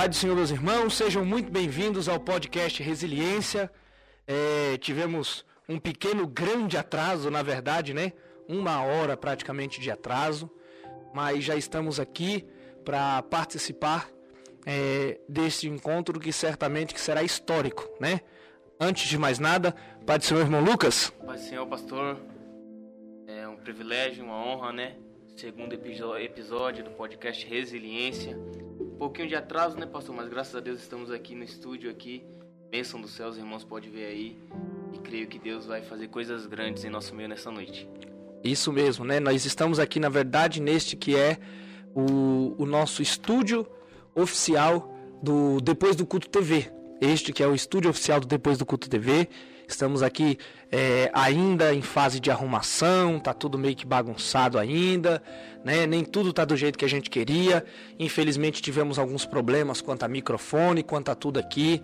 Pai do Senhor, meus irmãos, sejam muito bem-vindos ao podcast Resiliência. É, tivemos um pequeno, grande atraso, na verdade, né? Uma hora praticamente de atraso, mas já estamos aqui para participar é, deste encontro que certamente que será histórico, né? Antes de mais nada, Pai do Senhor, irmão Lucas. Pai do Senhor, pastor, é um privilégio, uma honra, né? Segundo episódio do podcast Resiliência pouquinho de atraso, né, pastor? Mas graças a Deus estamos aqui no estúdio aqui. Bênção do céu, os irmãos podem ver aí. E creio que Deus vai fazer coisas grandes em nosso meio nessa noite. Isso mesmo, né? Nós estamos aqui, na verdade, neste que é o, o nosso estúdio oficial do Depois do Culto TV. Este que é o estúdio oficial do Depois do Culto TV. Estamos aqui é, ainda em fase de arrumação, tá tudo meio que bagunçado ainda, né? Nem tudo tá do jeito que a gente queria. Infelizmente tivemos alguns problemas quanto a microfone, quanto a tudo aqui.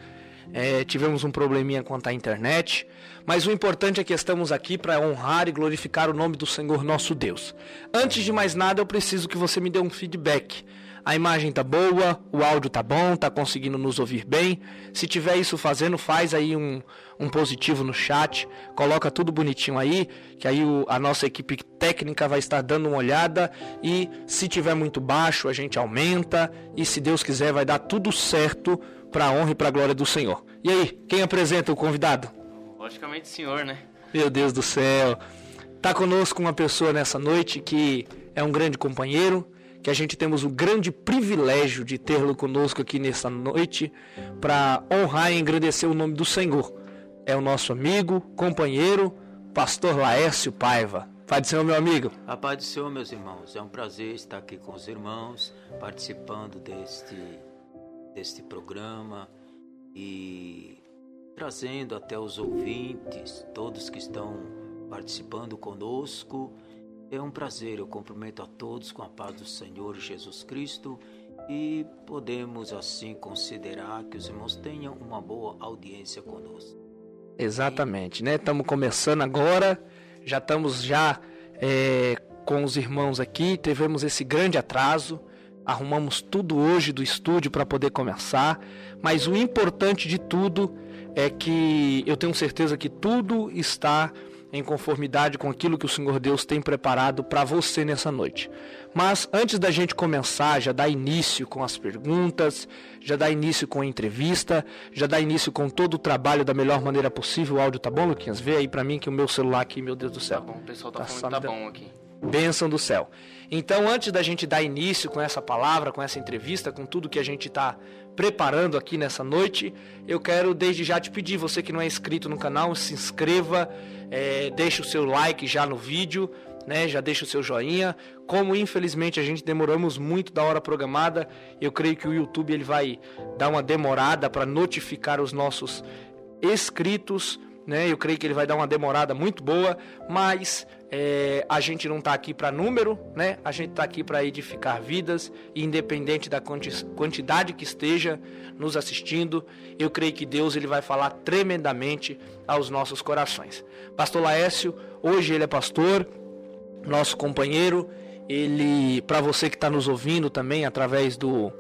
É, tivemos um probleminha quanto à internet, mas o importante é que estamos aqui para honrar e glorificar o nome do Senhor nosso Deus. Antes de mais nada, eu preciso que você me dê um feedback a imagem tá boa, o áudio tá bom, tá conseguindo nos ouvir bem. Se tiver isso fazendo, faz aí um, um positivo no chat, coloca tudo bonitinho aí, que aí o, a nossa equipe técnica vai estar dando uma olhada e se tiver muito baixo, a gente aumenta e se Deus quiser vai dar tudo certo para a honra e para a glória do Senhor. E aí, quem apresenta o convidado? Logicamente, senhor, né? Meu Deus do céu. Tá conosco uma pessoa nessa noite que é um grande companheiro, que a gente temos o grande privilégio de tê-lo conosco aqui nessa noite para honrar e engrandecer o nome do Senhor. É o nosso amigo, companheiro, pastor Laércio Paiva. Pai do Senhor, meu amigo. A paz do Senhor, meus irmãos. É um prazer estar aqui com os irmãos, participando deste, deste programa e trazendo até os ouvintes, todos que estão participando conosco, é um prazer, eu cumprimento a todos com a paz do Senhor Jesus Cristo e podemos assim considerar que os irmãos tenham uma boa audiência conosco. Exatamente, né? Estamos começando agora, já estamos já é, com os irmãos aqui, tivemos esse grande atraso, arrumamos tudo hoje do estúdio para poder começar, mas o importante de tudo é que eu tenho certeza que tudo está em conformidade com aquilo que o Senhor Deus tem preparado para você nessa noite. Mas antes da gente começar, já dá início com as perguntas, já dá início com a entrevista, já dá início com todo o trabalho da melhor maneira possível. O áudio tá bom, Luquinhas? Vê aí para mim que o meu celular aqui, meu Deus do céu. Tá bom, o pessoal tá, tá falando que tá bom aqui. Bênção do céu. Então, antes da gente dar início com essa palavra, com essa entrevista, com tudo que a gente está preparando aqui nessa noite, eu quero desde já te pedir, você que não é inscrito no canal, se inscreva, é, deixe o seu like já no vídeo, né? Já deixa o seu joinha. Como infelizmente a gente demoramos muito da hora programada, eu creio que o YouTube ele vai dar uma demorada para notificar os nossos inscritos, né? Eu creio que ele vai dar uma demorada muito boa, mas é, a gente não está aqui para número, né? A gente está aqui para edificar vidas, independente da quantidade que esteja nos assistindo, eu creio que Deus ele vai falar tremendamente aos nossos corações. Pastor Laércio, hoje ele é pastor, nosso companheiro. Ele, para você que está nos ouvindo também através do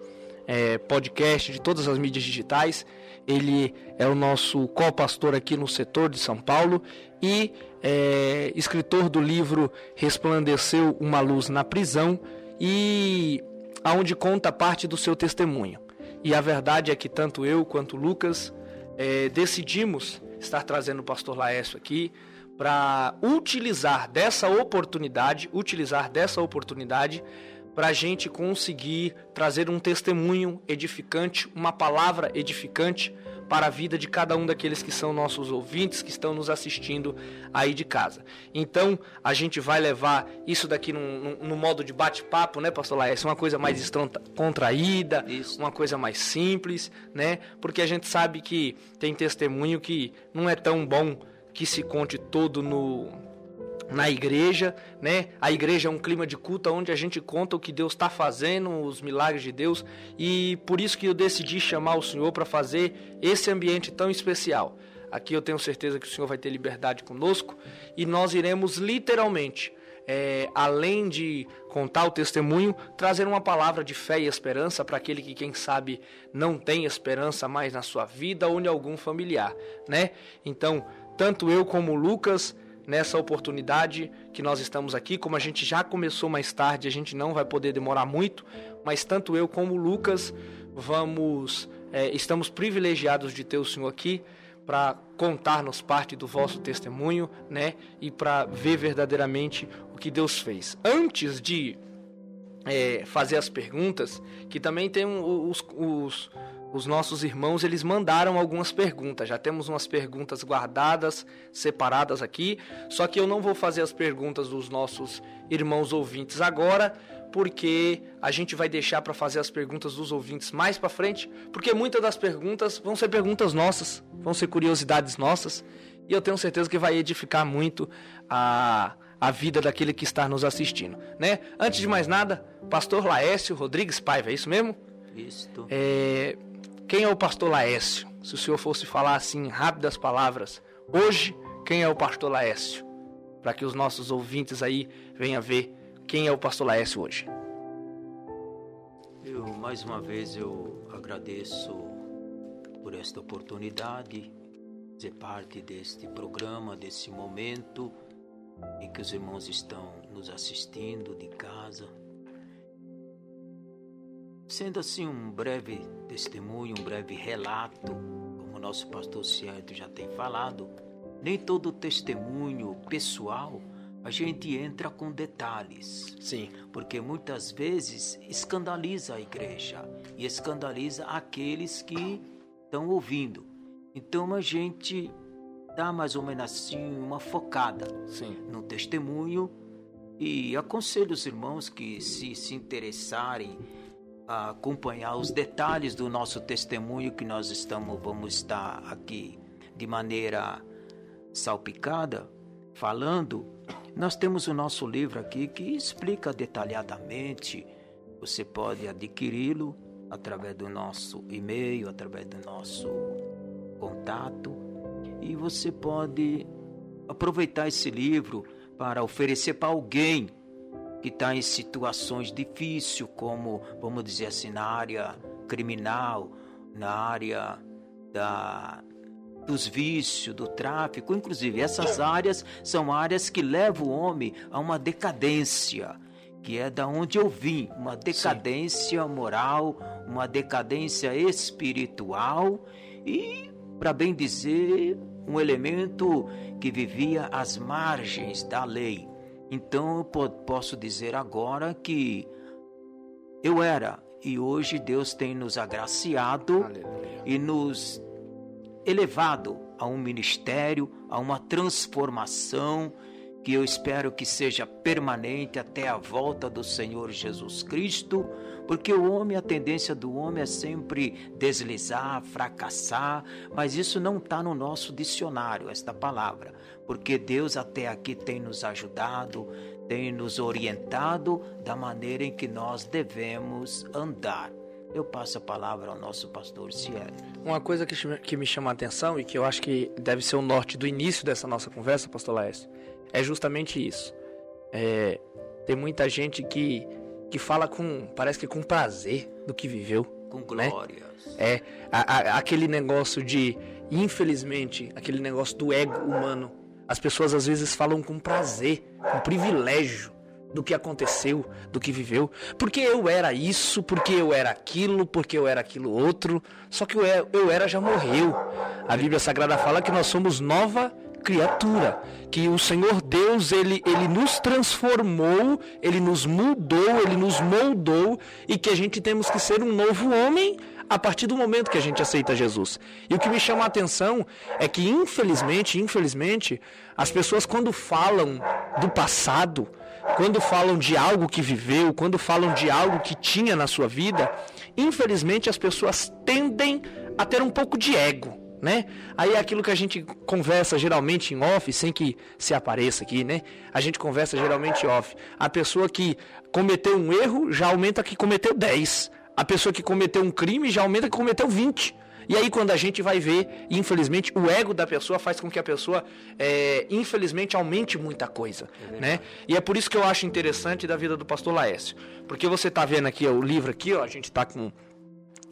é, podcast de todas as mídias digitais, ele é o nosso co-pastor aqui no setor de São Paulo e é, escritor do livro Resplandeceu uma luz na prisão e aonde conta parte do seu testemunho. E a verdade é que tanto eu quanto Lucas é, decidimos estar trazendo o pastor Laércio aqui para utilizar dessa oportunidade, utilizar dessa oportunidade para a gente conseguir trazer um testemunho edificante, uma palavra edificante para a vida de cada um daqueles que são nossos ouvintes, que estão nos assistindo aí de casa. Então, a gente vai levar isso daqui no modo de bate-papo, né, pastor Laércio? Uma coisa mais contraída, isso. uma coisa mais simples, né? Porque a gente sabe que tem testemunho que não é tão bom que se conte todo no na igreja, né? A igreja é um clima de culto onde a gente conta o que Deus está fazendo, os milagres de Deus, e por isso que eu decidi chamar o Senhor para fazer esse ambiente tão especial. Aqui eu tenho certeza que o Senhor vai ter liberdade conosco e nós iremos literalmente é, além de contar o testemunho, trazer uma palavra de fé e esperança para aquele que, quem sabe, não tem esperança mais na sua vida ou em algum familiar, né? Então, tanto eu como o Lucas, nessa oportunidade que nós estamos aqui, como a gente já começou mais tarde, a gente não vai poder demorar muito, mas tanto eu como o Lucas vamos, é, estamos privilegiados de ter o Senhor aqui para contar-nos parte do vosso testemunho, né? E para ver verdadeiramente o que Deus fez. Antes de é, fazer as perguntas, que também tem os, os, os nossos irmãos, eles mandaram algumas perguntas. Já temos umas perguntas guardadas, separadas aqui. Só que eu não vou fazer as perguntas dos nossos irmãos ouvintes agora, porque a gente vai deixar para fazer as perguntas dos ouvintes mais para frente, porque muitas das perguntas vão ser perguntas nossas, vão ser curiosidades nossas, e eu tenho certeza que vai edificar muito a, a vida daquele que está nos assistindo, né? Antes de mais nada, pastor Laércio Rodrigues Paiva, é isso mesmo? Isso. É, quem é o pastor Laércio? Se o senhor fosse falar assim, em rápidas palavras, hoje, quem é o pastor Laércio? Para que os nossos ouvintes aí venham ver quem é o pastor Laércio hoje? Eu, mais uma vez, eu agradeço por esta oportunidade, ser parte deste programa, desse momento em que os irmãos estão nos assistindo de casa. Sendo assim um breve testemunho, um breve relato, como o nosso pastor Cierto já tem falado, nem todo testemunho pessoal a gente entra com detalhes. Sim. Porque muitas vezes escandaliza a igreja e escandaliza aqueles que estão ouvindo. Então a gente dá mais ou menos assim uma focada Sim. no testemunho e aconselho os irmãos que se se interessarem a acompanhar os detalhes do nosso testemunho que nós estamos vamos estar aqui de maneira salpicada falando nós temos o nosso livro aqui que explica detalhadamente. Você pode adquiri-lo através do nosso e-mail, através do nosso contato. E você pode aproveitar esse livro para oferecer para alguém que está em situações difíceis, como, vamos dizer assim, na área criminal, na área da dos vícios, do tráfico, inclusive essas áreas são áreas que levam o homem a uma decadência, que é da onde eu vim, uma decadência Sim. moral, uma decadência espiritual e, para bem dizer, um elemento que vivia às margens da lei. Então eu posso dizer agora que eu era e hoje Deus tem nos agraciado Aleluia. e nos elevado a um ministério, a uma transformação que eu espero que seja permanente até a volta do Senhor Jesus Cristo, porque o homem, a tendência do homem é sempre deslizar, fracassar, mas isso não está no nosso dicionário, esta palavra, porque Deus até aqui tem nos ajudado, tem nos orientado da maneira em que nós devemos andar eu passo a palavra ao nosso pastor Cielo. Uma coisa que, que me chama a atenção e que eu acho que deve ser o norte do início dessa nossa conversa, pastor Laércio, é justamente isso. É, tem muita gente que, que fala com, parece que com prazer do que viveu. Com glórias. Né? É, a, a, aquele negócio de, infelizmente, aquele negócio do ego humano. As pessoas às vezes falam com prazer, com privilégio do que aconteceu, do que viveu. Porque eu era isso, porque eu era aquilo, porque eu era aquilo outro. Só que o eu era já morreu. A Bíblia Sagrada fala que nós somos nova criatura, que o Senhor Deus ele, ele nos transformou, ele nos mudou, ele nos moldou e que a gente temos que ser um novo homem a partir do momento que a gente aceita Jesus. E o que me chama a atenção é que infelizmente, infelizmente, as pessoas quando falam do passado, quando falam de algo que viveu, quando falam de algo que tinha na sua vida, infelizmente as pessoas tendem a ter um pouco de ego, né? Aí é aquilo que a gente conversa geralmente em off, sem que se apareça aqui, né? A gente conversa geralmente off. A pessoa que cometeu um erro já aumenta que cometeu 10. A pessoa que cometeu um crime já aumenta que cometeu 20. E aí quando a gente vai ver, infelizmente, o ego da pessoa faz com que a pessoa, é, infelizmente, aumente muita coisa, é né? E é por isso que eu acho interessante da vida do pastor Laércio. Porque você está vendo aqui ó, o livro aqui, ó, a gente está com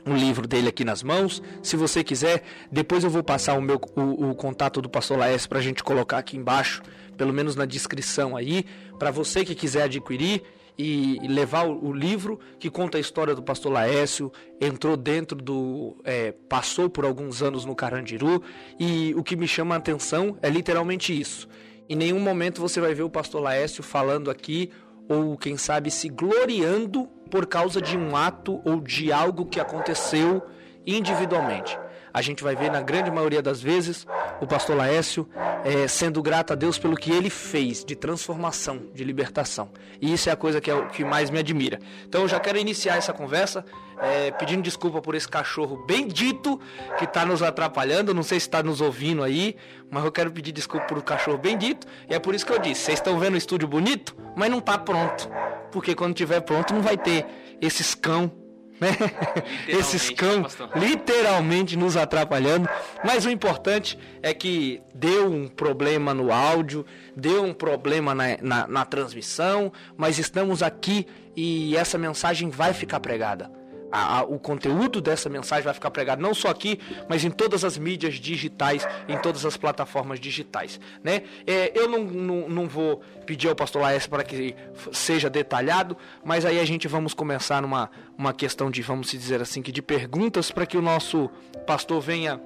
um livro dele aqui nas mãos. Se você quiser, depois eu vou passar o meu o, o contato do pastor Laércio para a gente colocar aqui embaixo, pelo menos na descrição aí, para você que quiser adquirir e, levar o, livro que conta a história do pastor Laércio, entrou dentro do. É, passou por alguns anos no Carandiru, e o que me chama a atenção é literalmente isso. Em nenhum momento você vai ver o pastor Laércio falando aqui, ou quem sabe se gloriando por causa de um ato ou de algo que aconteceu individualmente a gente vai ver na grande maioria das vezes o pastor Laércio é, sendo grato a Deus pelo que ele fez de transformação, de libertação. E isso é a coisa que, é o que mais me admira. Então eu já quero iniciar essa conversa é, pedindo desculpa por esse cachorro bendito que está nos atrapalhando. Não sei se está nos ouvindo aí, mas eu quero pedir desculpa por o cachorro bendito. E é por isso que eu disse: vocês estão vendo o estúdio bonito, mas não está pronto. Porque quando tiver pronto não vai ter esses cão né? Esses cão né, literalmente nos atrapalhando. Mas o importante é que deu um problema no áudio, deu um problema na, na, na transmissão, mas estamos aqui e essa mensagem vai ficar pregada a, a, o conteúdo dessa mensagem vai ficar pregado não só aqui, mas em todas as mídias digitais, em todas as plataformas digitais. Né? É, eu não, não, não, vou pedir ao pastor Laércio para que seja detalhado, mas aí a gente vamos começar numa uma questão de, vamos dizer assim, que de perguntas para que o nosso pastor venha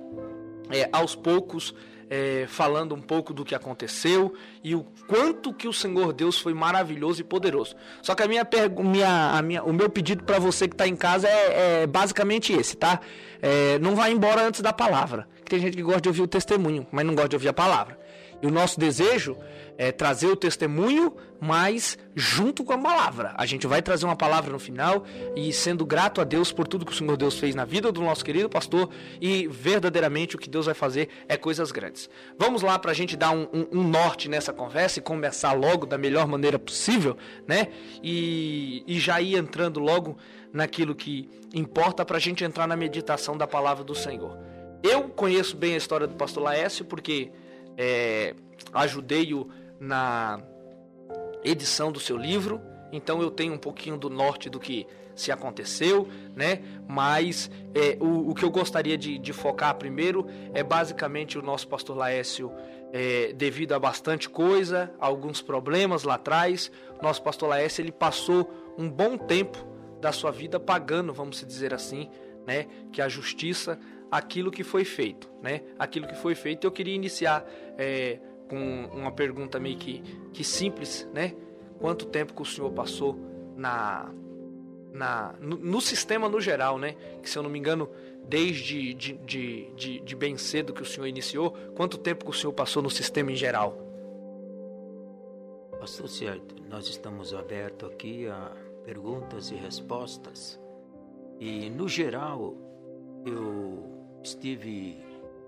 é, aos poucos é, falando um pouco do que aconteceu e o quanto que o Senhor Deus foi maravilhoso e poderoso. Só que a minha, minha, a minha o meu pedido para você que está em casa é, é, basicamente esse, tá? É, não vá embora antes da palavra. Tem gente que gosta de ouvir o testemunho, mas não gosta de ouvir a palavra. E o nosso desejo é, trazer o testemunho, mas junto com a palavra. A gente vai trazer uma palavra no final e sendo grato a Deus por tudo que o Senhor Deus fez na vida do nosso querido pastor e verdadeiramente o que Deus vai fazer é coisas grandes. Vamos lá para a gente dar um, um, um, norte nessa conversa e começar logo da melhor maneira possível, né? E, e já ir entrando logo naquilo que importa para a gente entrar na meditação da palavra do Senhor. Eu conheço bem a história do pastor Laércio porque é, ajudei-o na edição do seu livro, então eu tenho um pouquinho do norte do que se aconteceu, né? Mas é, o, o, que eu gostaria de, de, focar primeiro é basicamente o nosso pastor Laércio, é, devido a bastante coisa, alguns problemas lá atrás, nosso pastor Laércio ele passou um bom tempo da sua vida pagando, vamos dizer assim, né? Que a justiça aquilo que foi feito, né? Aquilo que foi feito. Eu queria iniciar é, com uma pergunta meio que, que simples, né? Quanto tempo que o senhor passou na, na, no, no, sistema no geral, né? Que se eu não me engano, desde de, de, de, de, bem cedo que o senhor iniciou, quanto tempo que o senhor passou no sistema em geral? Pastor certo, nós estamos abertos aqui a perguntas e respostas. E no geral, eu estive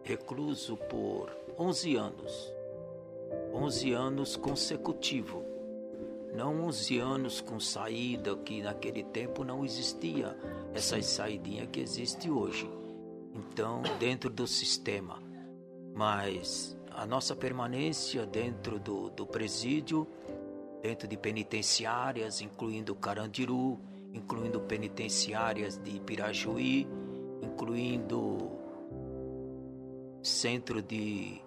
recluso por 11 anos. 11 anos consecutivo. Não 11 anos com saída, que naquele tempo não existia essa saídinha que existe hoje. Então, dentro do sistema. Mas a nossa permanência dentro do, do presídio, dentro de penitenciárias, incluindo Carandiru, incluindo penitenciárias de Pirajuí, incluindo centro de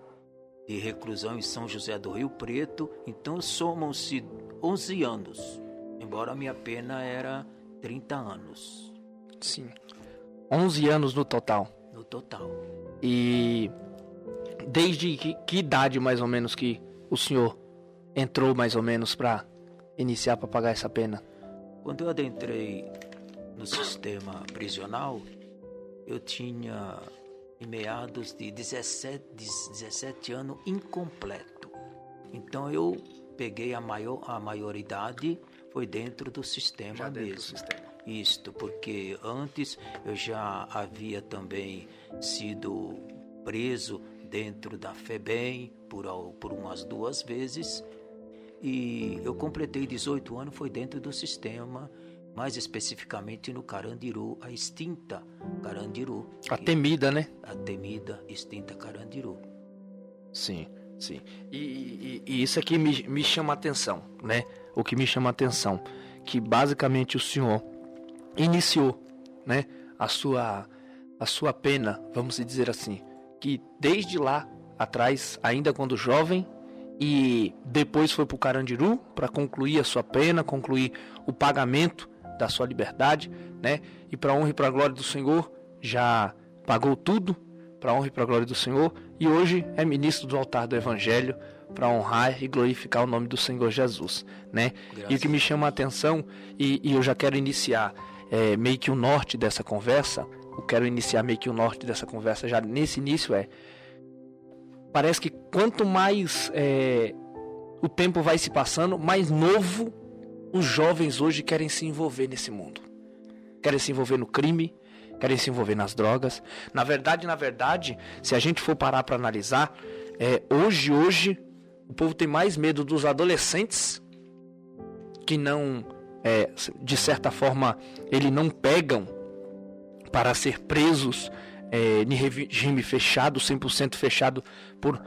de reclusão em São José do Rio Preto, então somam-se 11 anos, embora a minha pena era 30 anos. Sim. 11 anos no total. No total. E desde que, que idade mais ou menos que o senhor entrou mais ou menos para iniciar para pagar essa pena? Quando eu adentrei no sistema prisional, eu tinha em meados de 17, 17 anos incompleto. Então eu peguei a maior a maioridade foi dentro do sistema já mesmo. Do sistema. Isto porque antes eu já havia também sido preso dentro da FEBEM por, por umas duas vezes e eu completei 18 anos foi dentro do sistema mais especificamente no Carandiru, a extinta Carandiru. A temida, né? A temida, extinta Carandiru. Sim, sim. E, e, e isso aqui me, me chama a atenção, né? O que me chama a atenção, que basicamente o senhor iniciou, né? A sua, a sua pena, vamos dizer assim, que desde lá atrás, ainda quando jovem, e depois foi para o Carandiru para concluir a sua pena, concluir o pagamento da sua liberdade, né? E para honra e para glória do Senhor, já pagou tudo para honra e para glória do Senhor e hoje é ministro do altar do Evangelho para honrar e glorificar o nome do Senhor Jesus, né? Graças e o que me chama a atenção e, e eu já quero iniciar é, meio que o norte dessa conversa, eu quero iniciar meio que o norte dessa conversa já nesse início é parece que quanto mais é, o tempo vai se passando, mais novo os jovens hoje querem se envolver nesse mundo. Querem se envolver no crime, querem se envolver nas drogas. Na verdade, na verdade, se a gente for parar para analisar, é, hoje, hoje, o povo tem mais medo dos adolescentes que não, é, de certa forma, eles não pegam para ser presos é, em regime fechado, 100% fechado por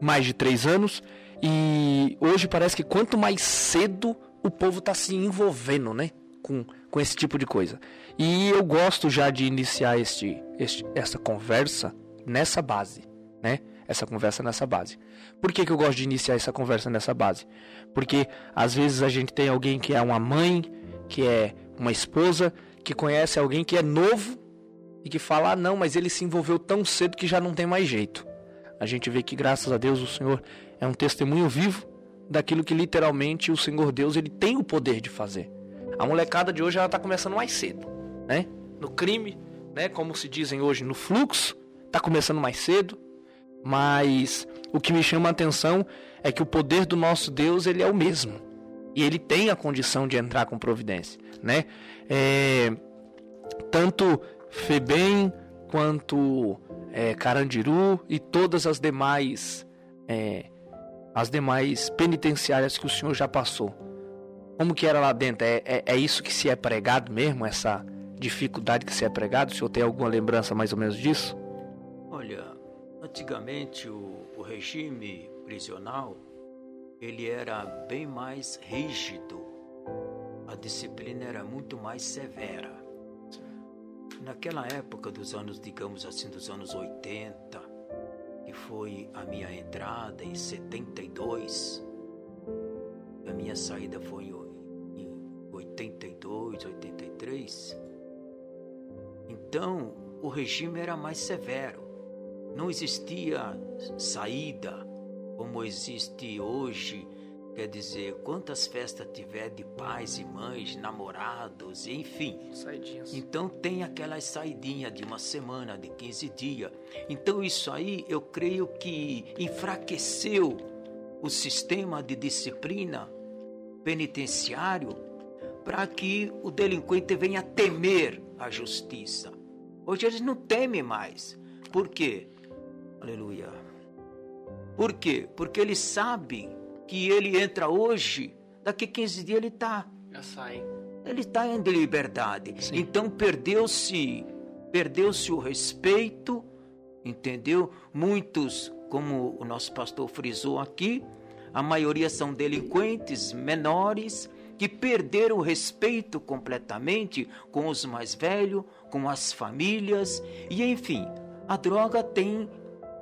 mais de três anos. E hoje parece que quanto mais cedo o povo está se envolvendo, né? Com, com esse tipo de coisa. E eu gosto já de iniciar este, este, essa conversa nessa base, né? Essa conversa nessa base. Por que, que eu gosto de iniciar essa conversa nessa base? Porque às vezes a gente tem alguém que é uma mãe, que é uma esposa, que conhece alguém que é novo e que fala: ah, não, mas ele se envolveu tão cedo que já não tem mais jeito. A gente vê que, graças a Deus, o Senhor é um testemunho vivo daquilo que literalmente o Senhor Deus ele tem o poder de fazer. A molecada de hoje ela está começando mais cedo, né? No crime, né? Como se dizem hoje, no fluxo, está começando mais cedo. Mas o que me chama a atenção é que o poder do nosso Deus ele é o mesmo e ele tem a condição de entrar com providência, né? É, tanto Febem quanto é, Carandiru e todas as demais é, as demais penitenciárias que o senhor já passou. Como que era lá dentro? É, é, é, isso que se é pregado mesmo, essa dificuldade que se é pregado? O senhor tem alguma lembrança mais ou menos disso? Olha, antigamente o, o regime prisional ele era bem mais rígido, a disciplina era muito mais severa. Naquela época dos anos, digamos assim, dos anos 80, que foi a minha entrada em 72, a minha saída foi em 82, 83. Então, o regime era mais severo. Não existia saída como existe hoje Quer dizer, quantas festas tiver de pais e mães, namorados, enfim. Saidinhas. Então tem aquelas saidinhas de uma semana, de 15 dias. Então isso aí eu creio que enfraqueceu o sistema de disciplina penitenciário para que o delinquente venha temer a justiça. Hoje eles não temem mais. Por quê? Aleluia. Por quê? Porque eles sabem que ele entra hoje, daqui 15 dias ele está. Já sai. Ele está em liberdade. Sim. Então perdeu-se perdeu-se o respeito, entendeu? Muitos, como o nosso pastor frisou aqui, a maioria são delinquentes menores que perderam o respeito completamente com os mais velhos, com as famílias e enfim, a droga tem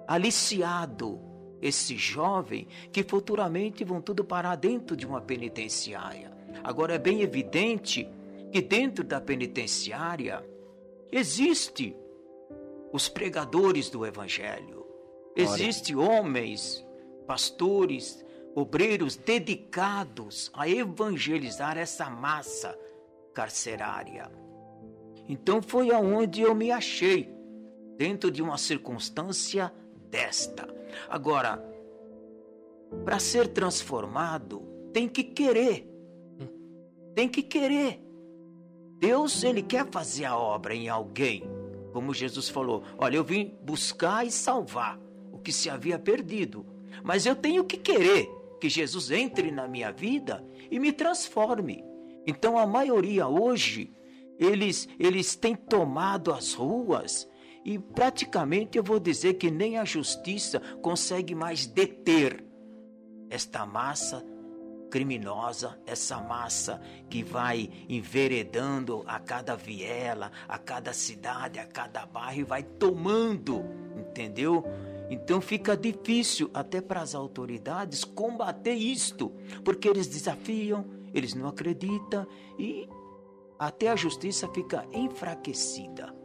aliciado esse jovem que futuramente vão tudo parar dentro de uma penitenciária. Agora é bem evidente que dentro da penitenciária existe os pregadores do evangelho. Existe homens, pastores, obreiros dedicados a evangelizar essa massa carcerária. Então foi aonde eu me achei, dentro de uma circunstância desta. Agora, para ser transformado, tem que querer. Tem que querer. Deus, ele quer fazer a obra em alguém. Como Jesus falou: Olha, eu vim buscar e salvar o que se havia perdido. Mas eu tenho que querer que Jesus entre na minha vida e me transforme. Então a maioria hoje, eles, eles têm tomado as ruas e praticamente eu vou dizer que nem a justiça consegue mais deter esta massa criminosa, essa massa que vai enveredando a cada viela, a cada cidade, a cada bairro e vai tomando, entendeu? Então fica difícil até para as autoridades combater isto, porque eles desafiam, eles não acreditam e até a justiça fica enfraquecida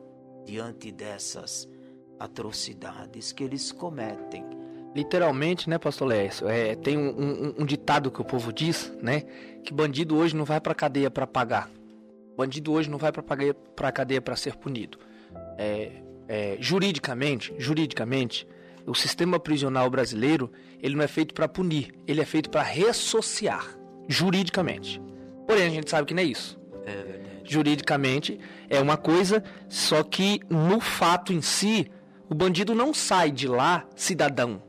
diante dessas atrocidades que eles cometem. Literalmente, né, pastor Lécio? É, tem um, um, um, ditado que o povo diz, né? Que bandido hoje não vai para cadeia para pagar. Bandido hoje não vai para cadeia para ser punido. É, é, juridicamente, juridicamente, o sistema prisional brasileiro ele não é feito para punir, ele é feito para ressociar, juridicamente. Porém, a gente sabe que não é isso. É verdade. Juridicamente é uma coisa, só que no fato em si, o bandido não sai de lá cidadão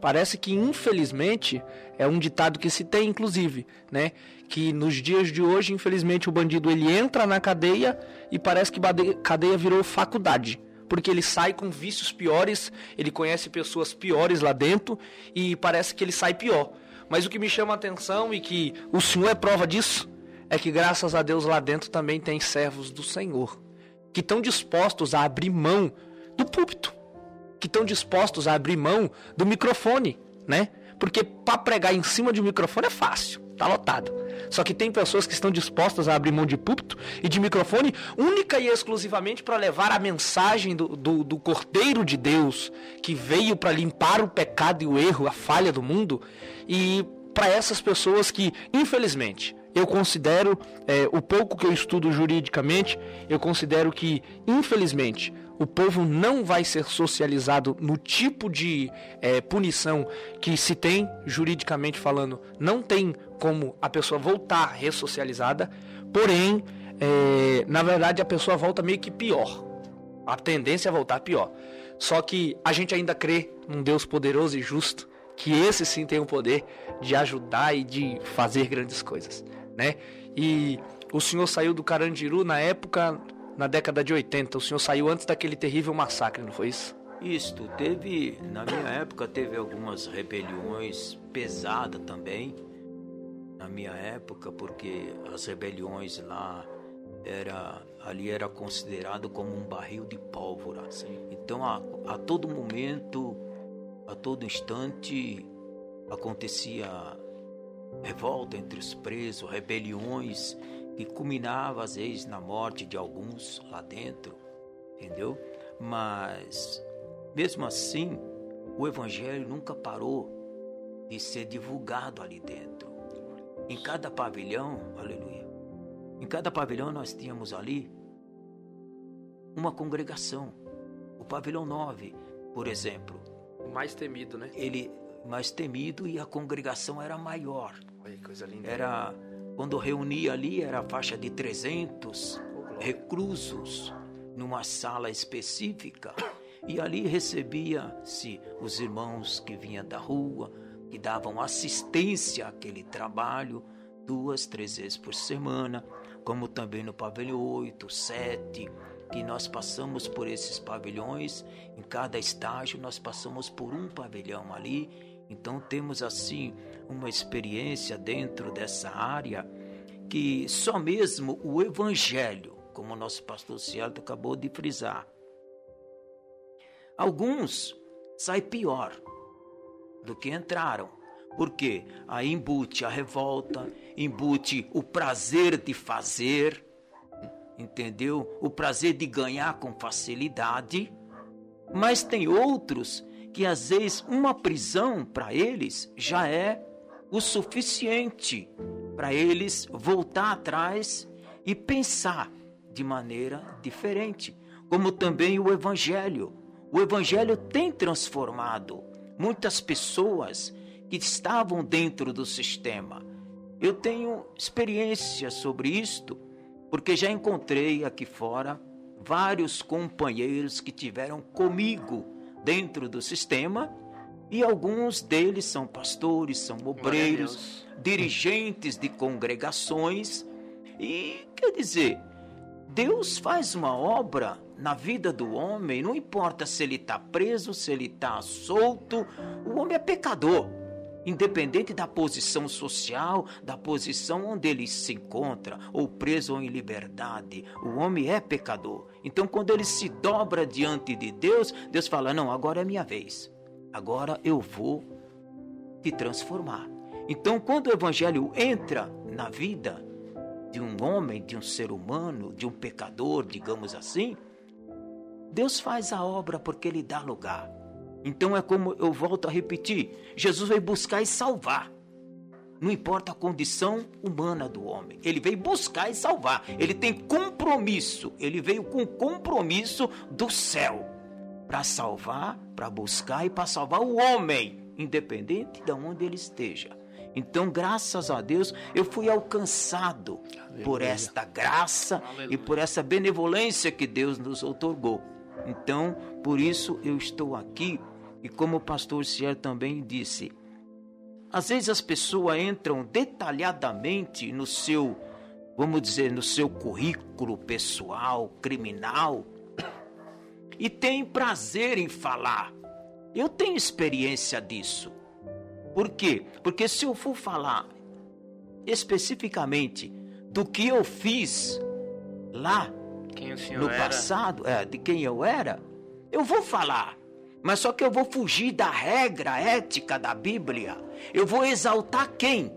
Parece que, infelizmente, é um ditado que se tem, inclusive, né? Que nos dias de hoje, infelizmente, o bandido ele entra na cadeia e parece que cadeia virou faculdade. Porque ele sai com vícios piores, ele conhece pessoas piores lá dentro e parece que ele sai pior. Mas o que me chama a atenção e que o Senhor é prova disso é que, graças a Deus, lá dentro também tem servos do Senhor que estão dispostos a abrir mão do púlpito que estão dispostos a abrir mão do microfone, né? Porque para pregar em cima de um microfone é fácil, tá lotado. Só que tem pessoas que estão dispostas a abrir mão de púlpito e de microfone única e exclusivamente para levar a mensagem do, do, do, Cordeiro de Deus que veio para limpar o pecado e o erro, a falha do mundo. E para essas pessoas que, infelizmente, eu considero, é, o pouco que eu estudo juridicamente, eu considero que, infelizmente, o povo não vai ser socializado no tipo de é, punição que se tem, juridicamente falando, não tem como a pessoa voltar ressocializada, porém, é, na verdade, a pessoa volta meio que pior. A tendência é voltar pior. Só que a gente ainda crê num Deus poderoso e justo, que esse sim tem o poder de ajudar e de fazer grandes coisas, né? E o senhor saiu do Carandiru na época na década de 80. O senhor saiu antes daquele terrível massacre, não foi isso? Isto, teve, na minha época, teve algumas rebeliões pesadas também, na minha época, porque as rebeliões lá, era, ali era considerado como um barril de pólvora. Sim. Então, a, a todo momento, a todo instante, acontecia revolta entre os presos, rebeliões, que culminava às vezes na morte de alguns lá dentro, entendeu? Mas mesmo assim, o evangelho nunca parou de ser divulgado ali dentro. Em cada pavilhão, aleluia. Em cada pavilhão nós tínhamos ali uma congregação. O pavilhão 9, por exemplo, o mais temido, né? Ele mais temido e a congregação era maior. Oi, coisa linda. Era quando reunia ali, era a faixa de 300 reclusos numa sala específica. E ali recebia-se os irmãos que vinham da rua, que davam assistência àquele trabalho, duas, três vezes por semana, como também no pavilhão 8, 7, que nós passamos por esses pavilhões, em cada estágio nós passamos por um pavilhão ali, então temos assim uma experiência dentro dessa área que só mesmo o Evangelho, como o nosso pastor Cialto acabou de frisar, alguns saem pior do que entraram. Porque aí embute a revolta, embute o prazer de fazer, entendeu? O prazer de ganhar com facilidade. Mas tem outros que às vezes uma prisão para eles já é o suficiente para eles voltar atrás e pensar de maneira diferente, como também o evangelho. O evangelho tem transformado muitas pessoas que estavam dentro do sistema. Eu tenho experiência sobre isto, porque já encontrei aqui fora vários companheiros que tiveram comigo dentro do sistema e alguns deles são pastores, são obreiros, dirigentes de congregações E quer dizer, Deus faz uma obra na vida do homem, não importa se ele está preso, se ele está solto, o homem é pecador. Independente da posição social, da posição onde ele se encontra, ou preso ou em liberdade, o homem é pecador. Então, quando ele se dobra diante de Deus, Deus fala: Não, agora é minha vez. Agora eu vou te transformar. Então, quando o evangelho entra na vida de um homem, de um ser humano, de um pecador, digamos assim, Deus faz a obra porque ele dá lugar. Então é como eu volto a repetir: Jesus veio buscar e salvar. Não importa a condição humana do homem, ele veio buscar e salvar. Ele tem compromisso, ele veio com compromisso do céu para salvar, para buscar e para salvar o homem, independente de onde ele esteja. Então, graças a Deus, eu fui alcançado Aleluia. por esta graça Aleluia. e por essa benevolência que Deus nos otorgou. Então, por isso eu estou aqui e como o pastor Cier também disse, às vezes as pessoas entram detalhadamente no seu, vamos dizer, no seu currículo pessoal, criminal, e têm prazer em falar. Eu tenho experiência disso. Por quê? Porque se eu for falar especificamente do que eu fiz lá no passado, é, de quem eu era, eu vou falar. Mas só que eu vou fugir da regra ética da Bíblia. Eu vou exaltar quem?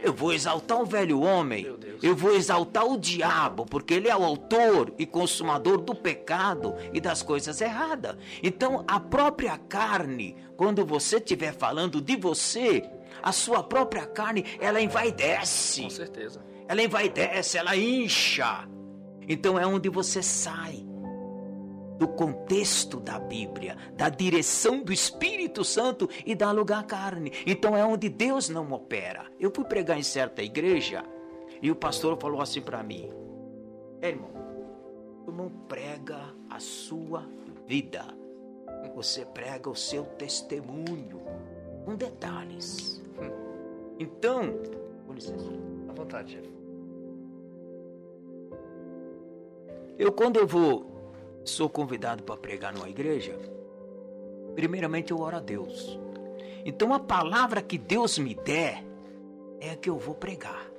Eu vou exaltar o velho homem. Eu vou exaltar o diabo, porque ele é o autor e consumador do pecado e das coisas erradas. Então, a própria carne, quando você estiver falando de você, a sua própria carne, ela envaidece. Com certeza. Ela envaidece, ela incha. Então é onde você sai do contexto da Bíblia, da direção do Espírito Santo e dá lugar à carne. Então é onde Deus não opera. Eu fui pregar em certa igreja e o pastor falou assim para mim: irmão, irmão prega a sua vida. Você prega o seu testemunho com detalhes. Então, com licença. À vontade, chefe. Eu quando eu vou sou convidado para pregar numa igreja, primeiramente eu oro a Deus. Então a palavra que Deus me der é a que eu vou pregar.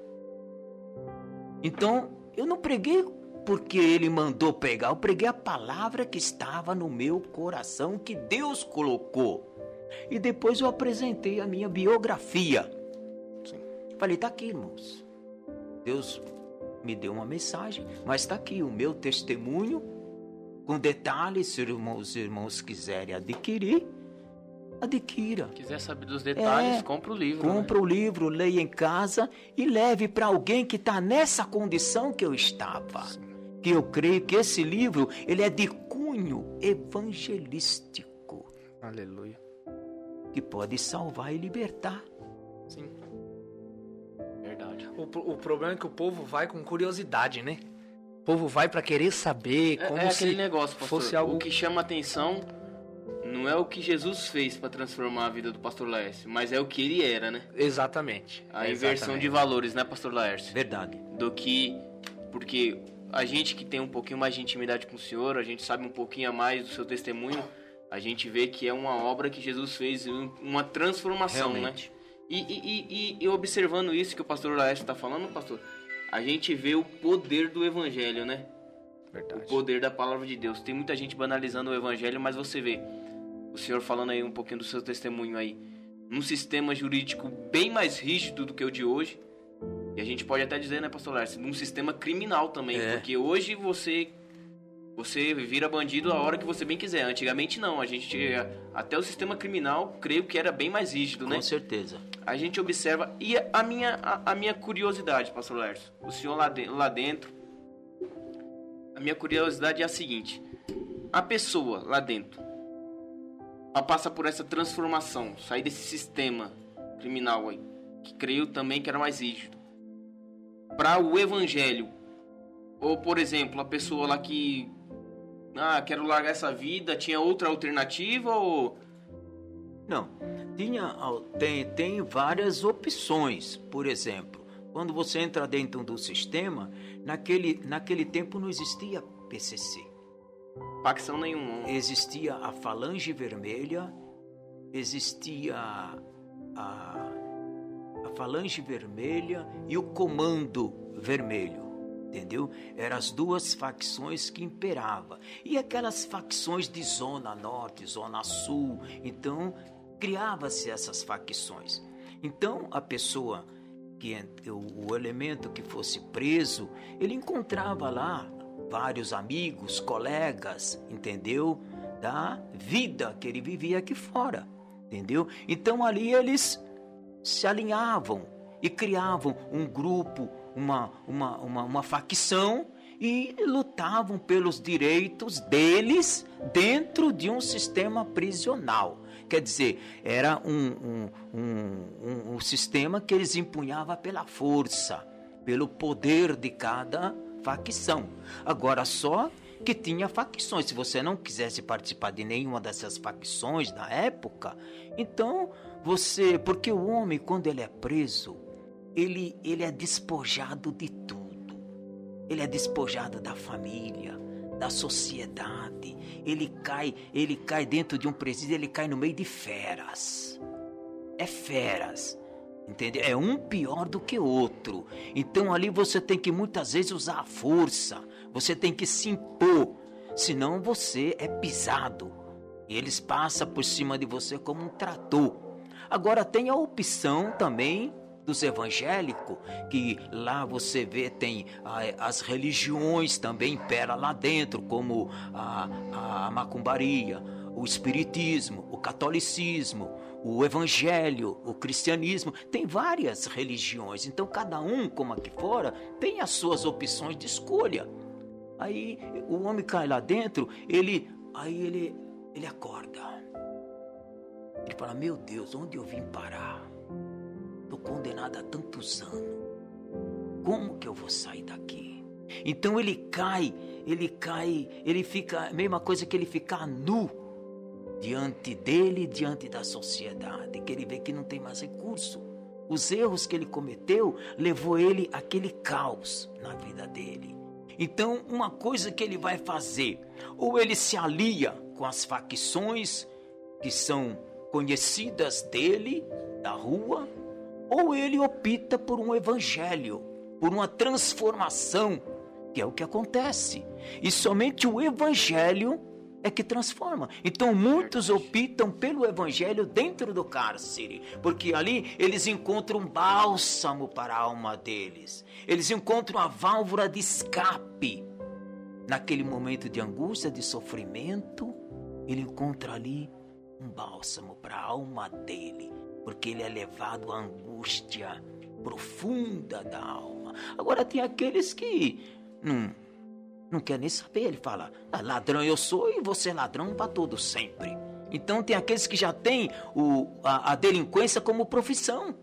Então eu não preguei porque ele mandou pregar, eu preguei a palavra que estava no meu coração, que Deus colocou. E depois eu apresentei a minha biografia. Sim. Falei, tá aqui, irmãos. Deus me deu uma mensagem, mas está aqui o meu testemunho com detalhes, se os irmãos quiserem adquirir, adquira. Quiser saber dos detalhes, é, compra o livro. Compra né? o livro, leia em casa e leve para alguém que está nessa condição que eu estava. Sim. Que eu creio que esse livro ele é de cunho evangelístico. Aleluia. Que pode salvar e libertar. Sim. Verdade. O, o problema é que o povo vai com curiosidade, né? O povo vai para querer saber é, como é, é se negócio, pastor. fosse algo... O que chama atenção não é o que Jesus fez para transformar a vida do pastor Laércio, mas é o que ele era, né? Exatamente. A inversão de valores, né, pastor Laércio? Verdade. Do que porque a gente que tem um pouquinho mais de intimidade com o Senhor, a gente sabe um pouquinho a mais do seu testemunho, a gente vê que é uma obra que Jesus fez, uma transformação, né? Realmente. né? E, e, e, e observando isso que o pastor Laércio está falando, pastor, a gente vê o poder do evangelho, né? Verdade. O poder da palavra de Deus. Tem muita gente banalizando o evangelho, mas você vê o senhor falando aí um pouquinho do seu testemunho aí, num sistema jurídico bem mais rígido do que o de hoje. E a gente pode até dizer, né, pastor Lars, num sistema criminal também, é. porque hoje você você vira bandido a hora que você bem quiser. Antigamente não, a gente até o sistema criminal, creio que era bem mais rígido, né? Com certeza. A gente observa e a minha a, a minha curiosidade, pastor Lércio, o senhor lá, de, lá dentro, a minha curiosidade é a seguinte: a pessoa lá dentro, ela passa por essa transformação, sair desse sistema criminal aí, que creio também que era mais rígido, para o evangelho. Ou, por exemplo, a pessoa lá que ah, quero largar essa vida, tinha outra alternativa ou não? Tinha tem, tem várias opções. Por exemplo, Quando você entra dentro do sistema, naquele, naquele tempo não existia PCC. Facção nenhuma. Existia a Falange Vermelha, existia a, a Falange Vermelha e o Comando Vermelho entendeu? Eram as duas facções que imperavam. E aquelas facções de zona norte, zona sul, então criava-se essas facções. Então a pessoa que o, elemento que fosse preso, ele encontrava lá vários amigos, colegas, entendeu? Da vida que ele vivia aqui fora, entendeu? Então ali eles se alinhavam e criavam um grupo, uma, uma, uma, uma facção e lutavam pelos direitos deles dentro de um sistema prisional. Quer dizer, era um, um, um, um, sistema que eles empunhavam pela força, pelo poder de cada facção. Agora, só que tinha facções. Se você não quisesse participar de nenhuma dessas facções da época, então você. Porque o homem, quando ele é preso, ele, ele é despojado de tudo. Ele é despojado da família, da sociedade. Ele cai, ele cai dentro de um presídio, ele cai no meio de feras. É feras. Entendeu? É um pior do que outro. Então ali você tem que muitas vezes usar a força. Você tem que se impor. Senão você é pisado. E eles passam por cima de você como um trator. Agora tem a opção também dos evangélicos, que lá você vê tem as religiões também impera lá dentro, como a, a macumbaria, o espiritismo, o catolicismo, o evangelho, o cristianismo, tem várias religiões. Então cada um, como aqui fora, tem as suas opções de escolha. Aí o homem cai lá dentro, ele aí ele ele acorda. Ele fala: "Meu Deus, onde eu vim parar?" Condenado há tantos anos. Como que eu vou sair daqui? Então ele cai, ele cai, ele fica, a mesma coisa que ele ficar nu diante dele, diante da sociedade, que ele vê que não tem mais recurso. Os erros que ele cometeu levou ele àquele caos na vida dele. Então, uma coisa que ele vai fazer, ou ele se alia com as facções que são conhecidas dele, da rua, ou ele opta por um evangelho, por uma transformação, que é o que acontece. E somente o evangelho é que transforma. Então muitos optam pelo evangelho dentro do cárcere, porque ali eles encontram um bálsamo para a alma deles. Eles encontram a válvula de escape. Naquele momento de angústia, de sofrimento, ele encontra ali um bálsamo para a alma dele porque ele é levado à angústia profunda da alma. Agora tem aqueles que não, não quer nem saber. Ele fala: ah, ladrão eu sou e você é ladrão para todo sempre. Então tem aqueles que já têm o, a, a delinquência como profissão.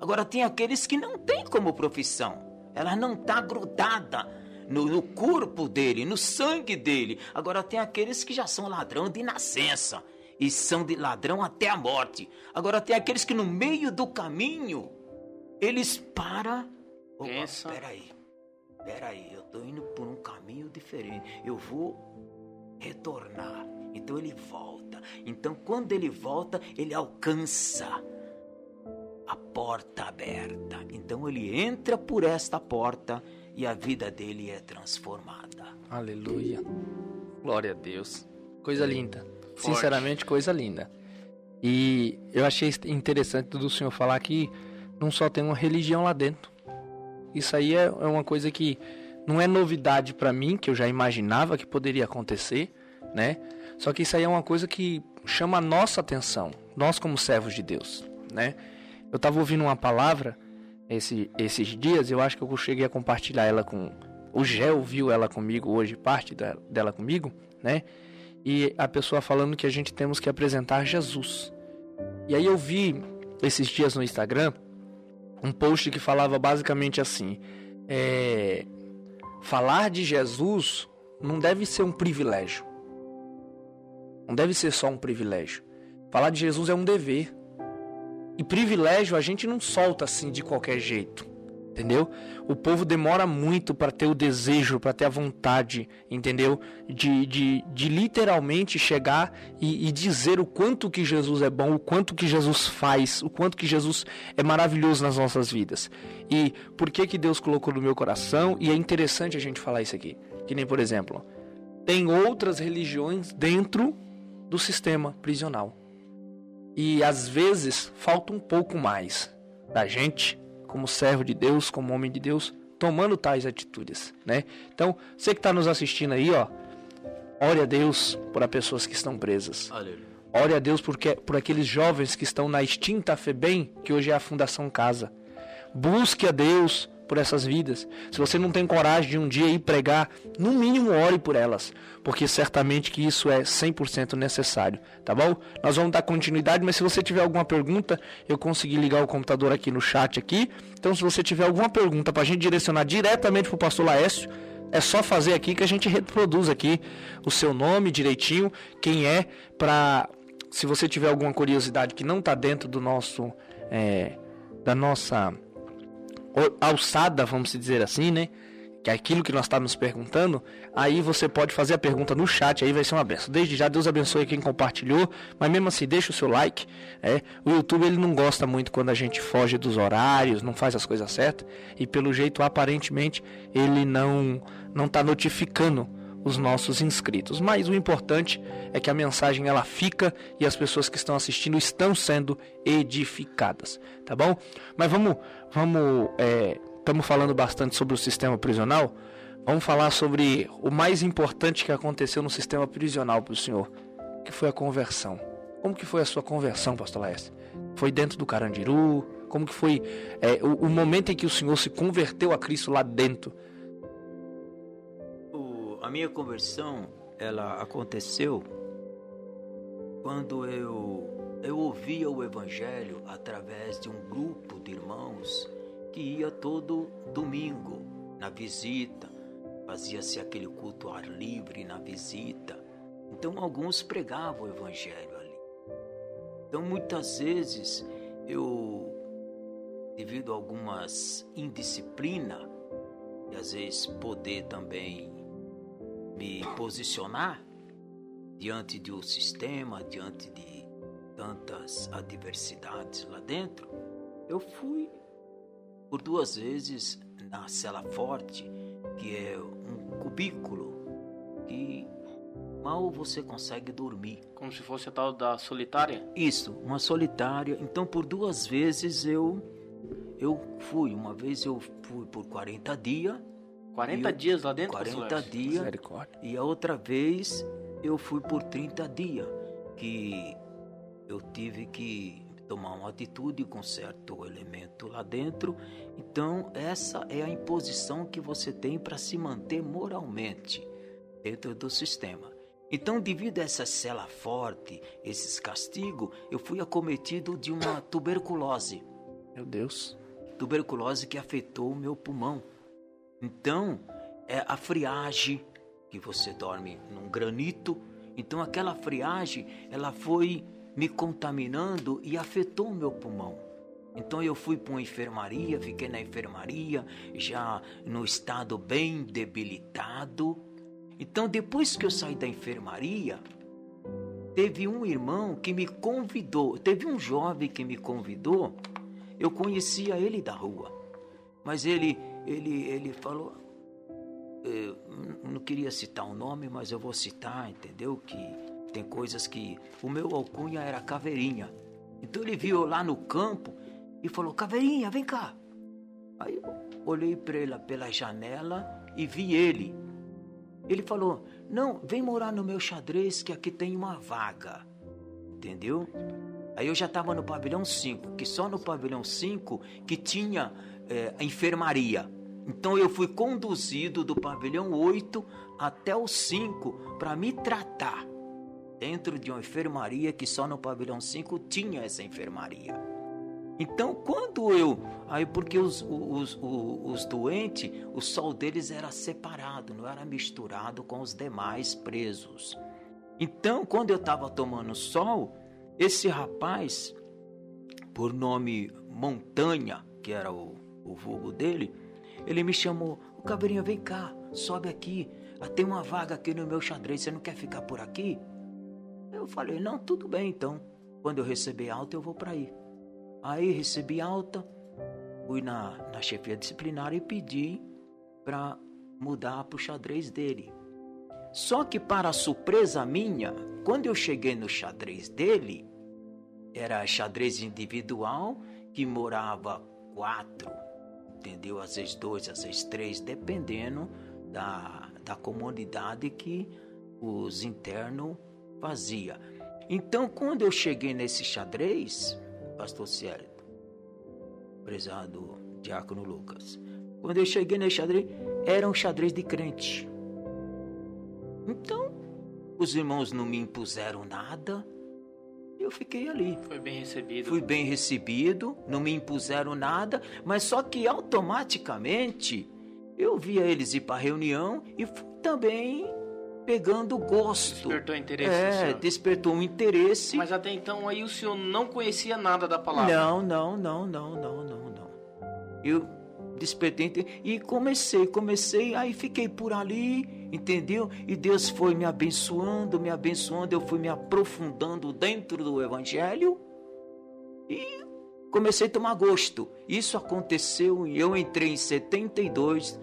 Agora tem aqueles que não têm como profissão. Ela não está grudada no, no, corpo dele, no sangue dele. Agora tem aqueles que já são ladrão de nascença e são de ladrão até a morte. Agora tem aqueles que no meio do caminho eles param. Opa, Pensa. peraí, peraí, eu tô indo por um caminho diferente. Eu vou retornar. Então ele volta. Então quando ele volta, ele alcança a porta aberta. Então ele entra por esta porta e a vida dele é transformada. Aleluia. Glória a Deus. Coisa linda. Sinceramente, coisa linda. E eu achei interessante do senhor falar que não só tem uma religião lá dentro. Isso aí é, é uma coisa que não é novidade para mim, que eu já imaginava que poderia acontecer, né? Só que isso aí é uma coisa que chama a nossa atenção, nós como servos de Deus, né? Eu estava ouvindo uma palavra esse, esses dias, eu acho que eu cheguei a compartilhar ela com o Gé ouviu ela comigo hoje, parte da, dela comigo, né? E a pessoa falando que a gente temos que apresentar Jesus. E aí eu vi esses dias no Instagram um post que falava basicamente assim: é, falar de Jesus não deve ser um privilégio. Não deve ser só um privilégio. Falar de Jesus é um dever. E privilégio a gente não solta assim de qualquer jeito. Entendeu? O povo demora muito para ter o desejo, para ter a vontade, entendeu? De, de, de literalmente chegar e, e, dizer o quanto que Jesus é bom, o quanto que Jesus faz, o quanto que Jesus é maravilhoso nas nossas vidas. E por que que Deus colocou no meu coração? E é interessante a gente falar isso aqui. Que nem, por exemplo, tem outras religiões dentro do sistema prisional. E às vezes falta um pouco mais da gente, como servo de Deus, como homem de Deus, tomando tais atitudes, né? Então, você que está nos assistindo aí, ó, ore a Deus por as pessoas que estão presas. Aleluia. Ore a Deus porque, por aqueles jovens que estão na extinta FEBEM, que hoje é a Fundação Casa. Busque a Deus por essas vidas. Se você não tem coragem de um dia ir pregar, no mínimo ore por elas, porque certamente que isso é 100% necessário, tá bom? Nós vamos dar continuidade, mas se você tiver alguma pergunta, eu consegui ligar o computador aqui no chat aqui. Então, se você tiver alguma pergunta para a gente direcionar diretamente para o pastor Laércio, é só fazer aqui que a gente reproduz aqui o seu nome direitinho, quem é, para se você tiver alguma curiosidade que não está dentro do nosso é, da nossa alçada, vamos dizer assim, né? Que é aquilo que nós estávamos perguntando, aí você pode fazer a pergunta no chat, aí vai ser uma benção. Desde já, Deus abençoe quem compartilhou, mas mesmo assim, deixa o seu like. É. O YouTube ele não gosta muito quando a gente foge dos horários, não faz as coisas certas, e pelo jeito, aparentemente, ele não não está notificando os nossos inscritos. Mas o importante é que a mensagem ela fica e as pessoas que estão assistindo estão sendo edificadas, tá bom? Mas vamos, vamos, estamos é, falando bastante sobre o sistema prisional. Vamos falar sobre o mais importante que aconteceu no sistema prisional para o senhor, que foi a conversão. Como que foi a sua conversão, Pastor Laércio? Foi dentro do Carandiru? Como que foi é, o, o momento em que o senhor se converteu a Cristo lá dentro? a minha conversão ela aconteceu quando eu eu ouvia o evangelho através de um grupo de irmãos que ia todo domingo na visita, fazia-se aquele culto ar livre na visita. Então alguns pregavam o evangelho ali. Então muitas vezes eu devido a algumas indisciplina e às vezes poder também me posicionar diante de um sistema, diante de tantas adversidades lá dentro, eu fui por duas vezes na cela forte, que é um cubículo que mal você consegue dormir. Como se fosse a tal da solitária? Isso, uma solitária. Então por duas vezes eu eu fui, uma vez eu fui por 40 dias 40 dias lá dentro? 40 dias. E a outra vez eu fui por 30 dias, que eu tive que tomar uma atitude com certo elemento lá dentro. Então, essa é a imposição que você tem para se manter moralmente dentro do sistema. Então, devido a essa cela forte, esses castigos, eu fui acometido de uma tuberculose. Meu Deus. Tuberculose que afetou o meu pulmão. Então, é a friagem que você dorme num granito. Então, aquela friagem, ela foi me contaminando e afetou o meu pulmão. Então eu fui para uma enfermaria, fiquei na enfermaria, já no estado bem debilitado. Então depois que eu saí da enfermaria, teve um irmão que me convidou, teve um jovem que me convidou. Eu conhecia ele da rua, mas ele ele, ele falou, eu não queria citar o nome, mas eu vou citar, entendeu? Que tem coisas que. O meu alcunha era Caveirinha. Então ele viu lá no campo e falou: Caveirinha, vem cá. Aí eu olhei para ele pela janela e vi ele. Ele falou: Não, vem morar no meu xadrez que aqui tem uma vaga. Entendeu? Aí eu já estava no pavilhão 5, que só no pavilhão 5 que tinha é, a enfermaria. Então eu fui conduzido do pavilhão 8 até o 5 para me tratar dentro de uma enfermaria que só no pavilhão 5 tinha essa enfermaria. Então, quando eu. Aí, porque os, os, os, os doentes, o sol deles era separado, não era misturado com os demais presos. Então, quando eu estava tomando sol, esse rapaz por nome Montanha, que era o, o vulgo dele, ele me chamou: O Caveirinha, vem cá, sobe aqui. Ah, tem uma vaga aqui no meu xadrez, você não quer ficar por aqui? Eu falei: Não, tudo bem então. Quando eu receber alta, eu vou para aí. Aí recebi alta, fui na, na chefia disciplinar e pedi para mudar para o xadrez dele. Só que, para surpresa minha, quando eu cheguei no xadrez dele, era xadrez individual que morava quatro, entendeu? Às vezes dois, às vezes três, dependendo da, da comunidade que os internos fazia. Então, quando eu cheguei nesse xadrez, pastor Célio, prezado diácono Lucas, quando eu cheguei nesse xadrez, era um xadrez de crente. Então, os irmãos não me impuseram nada. Eu fiquei ali. Foi bem recebido. Fui bem recebido, não me impuseram nada, mas só que automaticamente eu via eles ir para a reunião e fui também pegando gosto. Despertou interesse. É, despertou um interesse. Mas até então aí o senhor não conhecia nada da palavra. Não, não, não, não, não, não, não. Eu despertei e comecei, comecei, aí fiquei por ali, entendeu? E Deus foi me abençoando, me abençoando, eu fui me aprofundando dentro do Evangelho e comecei a tomar gosto. Isso aconteceu e eu entrei em 72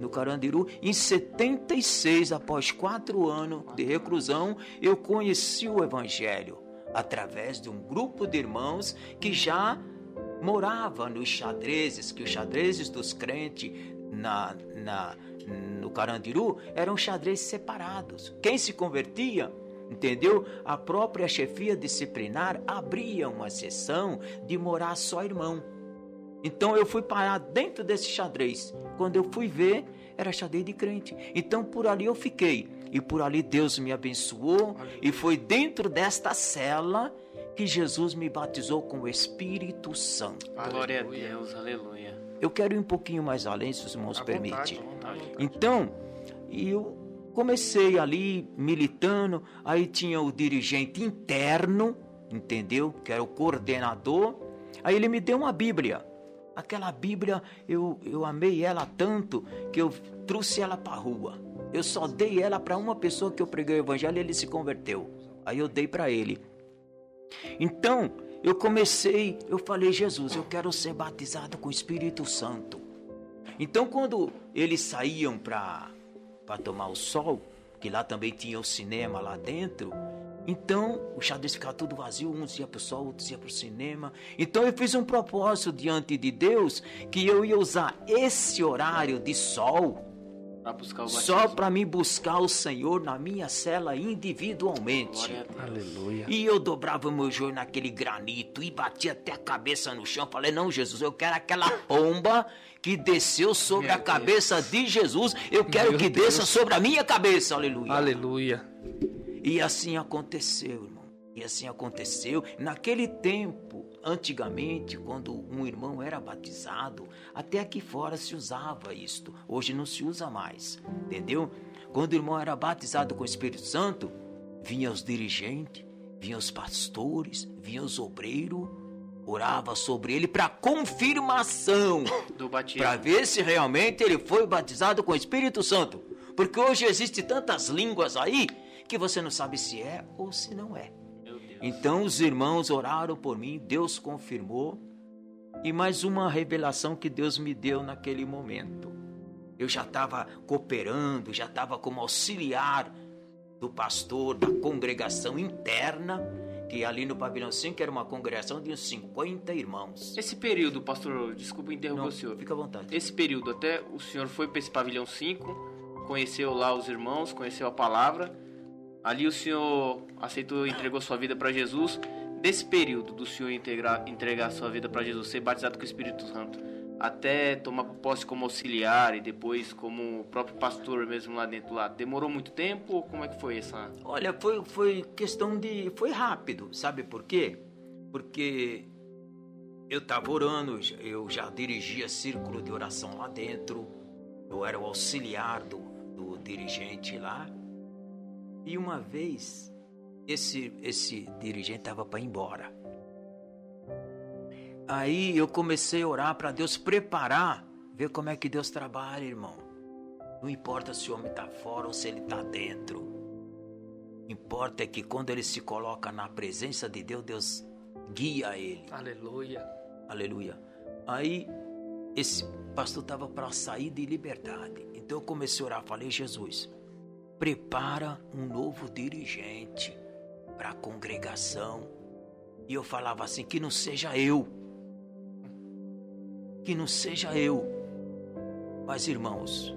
no Carandiru. Em 76, após quatro anos de reclusão, eu conheci o Evangelho através de um grupo de irmãos que já morava nos xadrezes, que os xadrezes dos crentes na, na, no Carandiru eram xadrezes separados. Quem se convertia, entendeu? A própria chefia disciplinar abria uma sessão de morar só irmão. Então eu fui parar dentro desse xadrez. Quando eu fui ver, era xadrez de crente. Então por ali eu fiquei. E por ali Deus me abençoou. E foi dentro desta cela que Jesus me batizou com o Espírito Santo. Glória a Deus, aleluia. Eu quero ir um pouquinho mais além, se os irmãos À permitem. vontade. Então, eu comecei ali militando, aí tinha o dirigente interno, entendeu? Que era o coordenador. Aí ele me deu uma Bíblia. Aquela Bíblia, eu, eu amei ela tanto que eu trouxe ela para rua. Eu só dei ela para uma pessoa que eu preguei o evangelho e ele se converteu. Aí eu dei para ele. Então, eu comecei, eu falei, Jesus, eu quero ser batizado com o Espírito Santo. Então, quando eles saíam para tomar o sol, que lá também tinha o cinema lá dentro, então o xadrez ficava tudo vazio, uns ia para o sol, outros ia para o cinema. Então eu fiz um propósito diante de Deus que eu ia usar esse horário de sol Para buscar o só para me buscar o Senhor na minha cela individualmente. Deus. Aleluia. E eu dobrava o meu joelho naquele granito e batia até a cabeça no chão. Falei, não, Jesus, eu quero aquela pomba que desceu sobre Meu a cabeça de Jesus. Eu quero Meu que Deus. desça sobre a minha cabeça. Aleluia. Aleluia. E assim aconteceu, irmão. E assim aconteceu. Naquele tempo, antigamente, quando um irmão era batizado, até aqui fora se usava isto. Hoje não se usa mais. Entendeu? Quando o irmão era batizado com o Espírito Santo, vinham os dirigentes, vinham os pastores, vinham os obreiros, orava sobre ele para confirmação Do batismo. para ver se realmente ele foi batizado com o Espírito Santo. Porque hoje existe tantas línguas aí que você não sabe se é ou se não é. Então os irmãos oraram por mim, Deus confirmou. E mais uma revelação que Deus me deu naquele momento. Eu já estava cooperando, já estava como auxiliar do pastor da congregação interna, que ali no pavilhão 5 era uma congregação de uns 50 irmãos. Esse período, pastor, desculpa interromper Não, o senhor. fica à vontade. Esse período, até o senhor foi para esse pavilhão 5, conheceu lá os irmãos, conheceu a palavra. Ali o senhor aceitou e entregou sua vida para Jesus. Desse período do senhor integrar, entregar sua vida para Jesus, ser batizado com o Espírito Santo, até tomar posse como auxiliar e depois como próprio pastor mesmo lá dentro lá, demorou muito tempo ou como é que foi essa? Olha, foi, foi questão de. Foi rápido, sabe por quê? Porque eu estava orando, eu já dirigia círculo de oração lá dentro, eu era o auxiliar do, do dirigente lá. E uma vez, esse, esse dirigente estava para ir embora. Aí eu comecei a orar para Deus preparar, ver como é que Deus trabalha, irmão. Não importa se o homem está fora ou se ele está dentro. Importa é que quando ele se coloca na presença de Deus, Deus guia ele. Aleluia. Aleluia. Aí esse pastor estava para sair de liberdade. Então eu comecei a orar, falei, Jesus, prepara um novo dirigente para a congregação. E eu falava assim, que não seja eu. Que não seja eu. Mas irmãos,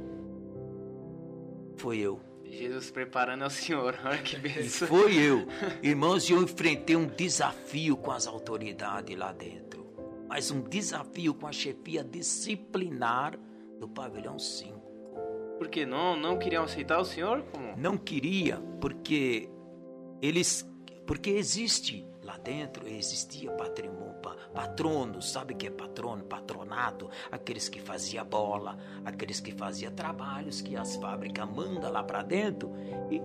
foi eu. Jesus preparando ao Senhor, olha que E benção. foi eu. Irmãos, eu enfrentei um desafio com as autoridades lá dentro. Mas um desafio com a chefia disciplinar do pavilhão 5. Por que não, não queriam aceitar o Senhor? Como? Não queria, porque eles. Porque existe lá dentro, existia patrimônio, pa- patrono, sabe que é patrono? Patronato, aqueles que fazia bola, aqueles que fazia trabalhos que as fábricas mandam lá para dentro,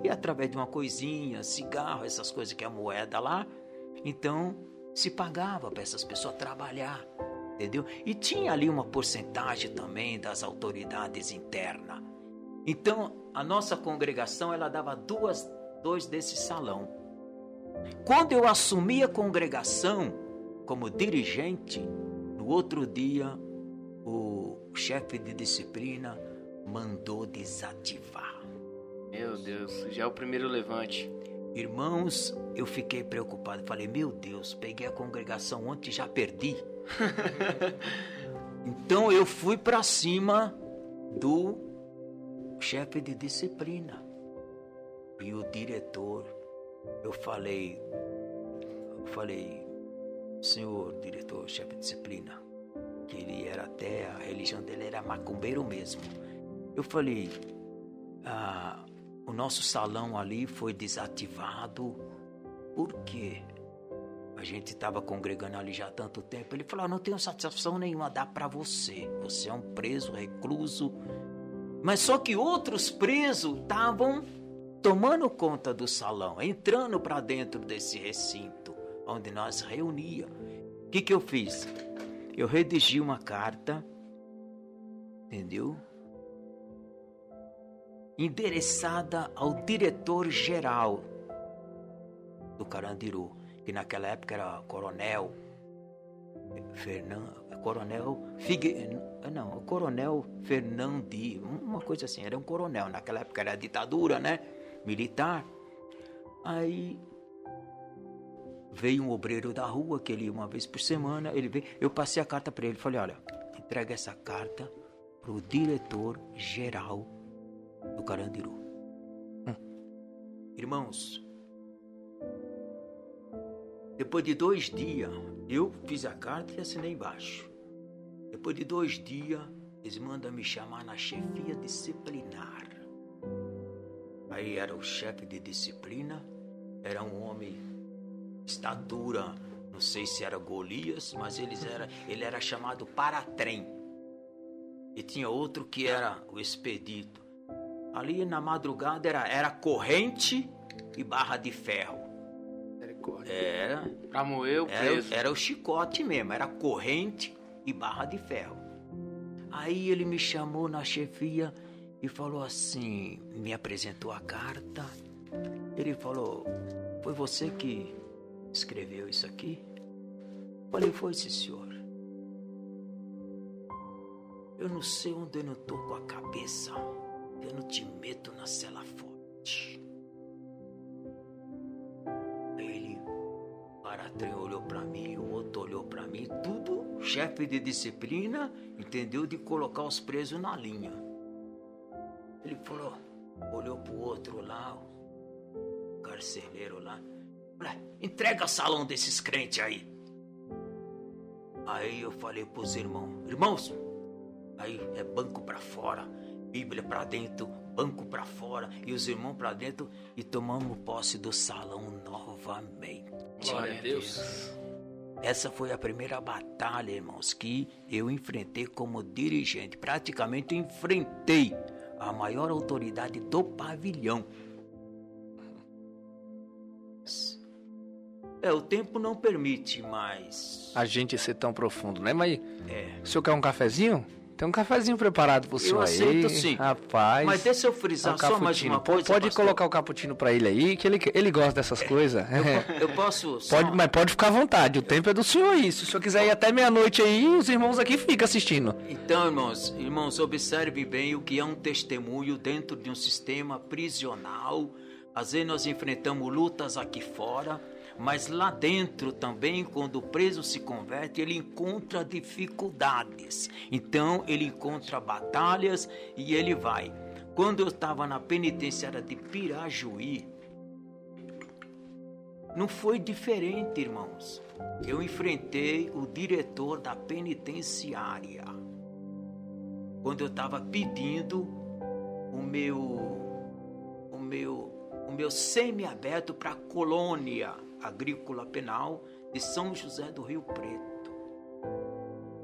e, através de uma coisinha, cigarro, essas coisas que é moeda lá, então se pagava para essas pessoas trabalhar, entendeu? E tinha ali uma porcentagem também das autoridades internas. Então, a nossa congregação, ela dava duas, dois desse salão. Quando eu assumi a congregação como dirigente, no outro dia, o chefe de disciplina mandou desativar. Meu Deus, já é o primeiro levante. Irmãos, eu fiquei preocupado. Falei, meu Deus, peguei a congregação ontem e já perdi. então eu fui para cima do chefe de disciplina e o diretor. Eu falei, eu falei, senhor diretor, chefe de disciplina, que ele era até, a religião dele era macumbeiro mesmo. Eu falei, ah, o nosso salão ali foi desativado. Por quê? A gente estava congregando ali já há tanto tempo. Ele falou: "Ah, não tenho satisfação nenhuma dar para você. Você é um preso, recluso. Mas só que outros presos estavam tomando conta do salão, entrando para dentro desse recinto onde nós reunia. O que, que eu fiz? Eu redigi uma carta, entendeu? endereçada ao diretor-geral do Carandiru, que naquela época era Coronel Fernando, Coronel Figue, não, Coronel Fernandi, uma coisa assim, era um coronel, naquela época era ditadura, né? Militar. Aí veio um obreiro da rua, que ele uma vez por semana, ele veio, eu passei a carta para ele, falei, olha, entrega essa carta pro diretor geral do Carandiru. Irmãos, depois de dois dias, eu fiz a carta e assinei embaixo. Depois de dois dias, eles mandam me chamar na chefia disciplinar. Aí era o chefe de disciplina, era um homem, estatura, não sei se era Golias, mas eles era, ele era chamado Paratrem. E tinha outro que era o Expedito. Ali na madrugada era, era corrente e barra de ferro. Era, Pra moer o era, preso. era o chicote mesmo, era corrente e barra de ferro. Aí ele me chamou na chefia e falou assim, me apresentou a carta. Ele falou, foi você que escreveu isso aqui? Falei, foi sim, senhor. Eu não sei onde eu não tô com a cabeça. Eu não te meto na cela forte. Ele, o Paratrem olhou pra mim, o outro olhou pra mim, tudo chefe de disciplina, entendeu? De colocar os presos na linha. Ele falou, olhou pro outro lá, o carcereiro lá, entrega salão desses crentes aí. Aí eu falei pros irmãos, irmãos, aí é banco pra fora, Bíblia pra dentro, banco pra fora e os irmãos pra dentro e tomamos posse do salão novamente. Glória a Deus. Essa foi a primeira batalha, irmãos, que eu enfrentei como dirigente. Praticamente enfrentei a maior autoridade do pavilhão. É, o tempo não permite mais. A gente ser tão profundo, né? Mas É. o senhor quer um cafezinho? Tem um cafezinho preparado pro senhor aceito, aí. sim. Rapaz. Mas deixa eu é frisar um só mais cappuccino. uma coisa. Pode pastor. colocar o cappuccino pra ele aí, que ele, ele gosta dessas coisas. Eu posso. só- Pode, mas pode ficar à vontade, o tempo é do senhor aí. Se o senhor quiser ir até meia-noite aí, os irmãos aqui ficam assistindo. Então, irmãos, irmãos, observe bem o que é um testemunho dentro de um sistema prisional. Às vezes nós enfrentamos lutas aqui fora, mas lá dentro também, quando o preso se converte, ele encontra dificuldades. Então, ele encontra batalhas e ele vai. Quando eu estava na penitenciária de Pirajuí, não foi diferente, irmãos. Eu enfrentei o diretor da penitenciária quando eu estava pedindo o meu o meu o meu semiaberto para a colônia agrícola penal de São José do Rio Preto.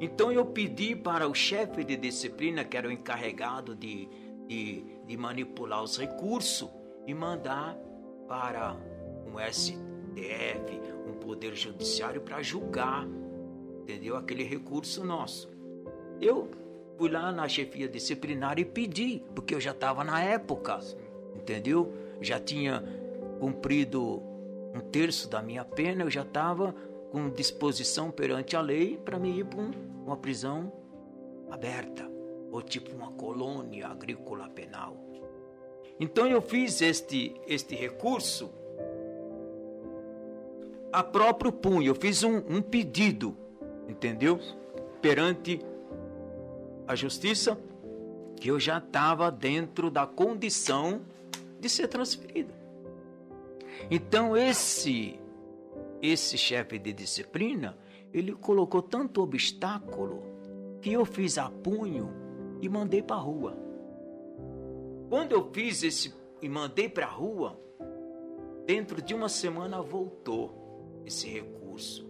Então eu pedi para o chefe de disciplina, que era o encarregado de, de, de manipular os recursos, e mandar para um STF, um poder judiciário, para julgar, entendeu? Aquele recurso nosso. Eu fui lá na chefia disciplinar e pedi, porque eu já estava na época, entendeu? Já tinha cumprido um terço da minha pena, eu já estava com disposição perante a lei para me ir para um- uma prisão aberta, ou tipo uma colônia agrícola penal. Então eu fiz este, este recurso a próprio punho, eu fiz um, um pedido, entendeu? Perante a justiça, que eu já estava dentro da condição de ser transferido. Então esse esse chefe de disciplina, ele colocou tanto obstáculo que eu fiz a punho e mandei para a rua. Quando eu fiz esse e mandei para a rua, dentro de uma semana voltou esse recurso.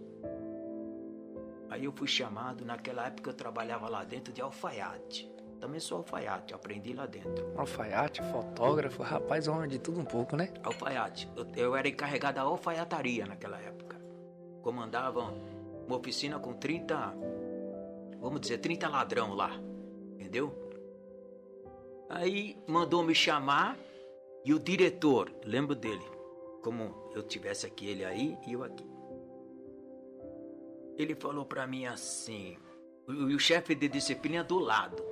Aí eu fui chamado, naquela época eu trabalhava lá dentro de alfaiate. Também sou alfaiate, aprendi lá dentro. Alfaiate, fotógrafo, rapaz, homem de tudo um pouco, né? Alfaiate. Eu, eu era encarregado da alfaiataria naquela época. Comandava uma oficina com 30, vamos dizer, 30 ladrão lá. Entendeu? Aí mandou me chamar e o diretor, lembro dele, como eu tivesse aqui ele aí e eu aqui. Ele falou pra mim assim, o, o chefe de disciplina do lado.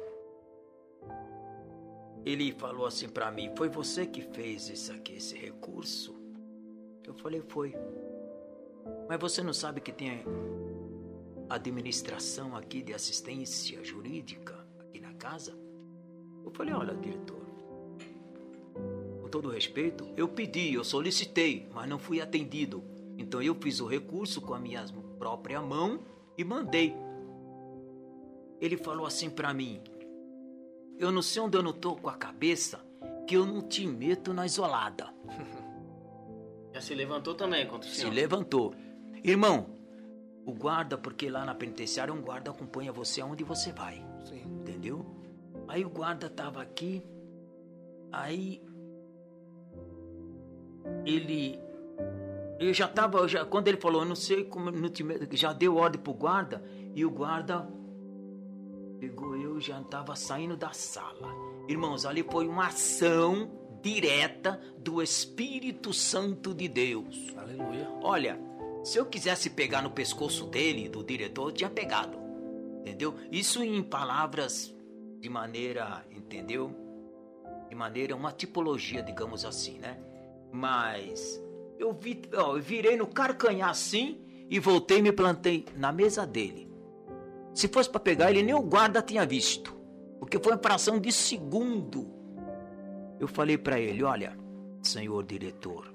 Ele falou assim pra mim: Foi você que fez isso aqui, esse recurso? Eu falei: Foi. Mas você não sabe que tem administração aqui de assistência jurídica aqui na casa? Eu falei: Olha, diretor, com todo respeito, eu pedi, eu solicitei, mas não fui atendido. Então eu fiz o recurso com a minha própria mão e mandei. Ele falou assim pra mim: eu não sei onde eu não tô com a cabeça que eu não te meto na isolada. Já se levantou também contra o Se senhor. levantou. Irmão, o guarda, porque lá na penitenciária um guarda acompanha você aonde você vai. Sim. Entendeu? Aí o guarda tava aqui, aí ele eu já tava, eu já, quando ele falou, eu não sei como, não te meto, já deu ordem pro guarda e o guarda pegou eu já estava saindo da sala. Irmãos, ali foi uma ação direta do Espírito Santo de Deus. Aleluia. Olha, se eu quisesse pegar no pescoço dele, do diretor, eu tinha pegado. Entendeu? Isso em palavras de maneira, entendeu? De maneira, uma tipologia, digamos assim, né? Mas eu, vi, ó, eu virei no carcanhar assim e voltei e me plantei na mesa dele. Se fosse para pegar ele, nem o guarda tinha visto. Porque foi uma fração de segundo. Eu falei para ele: Olha, senhor diretor,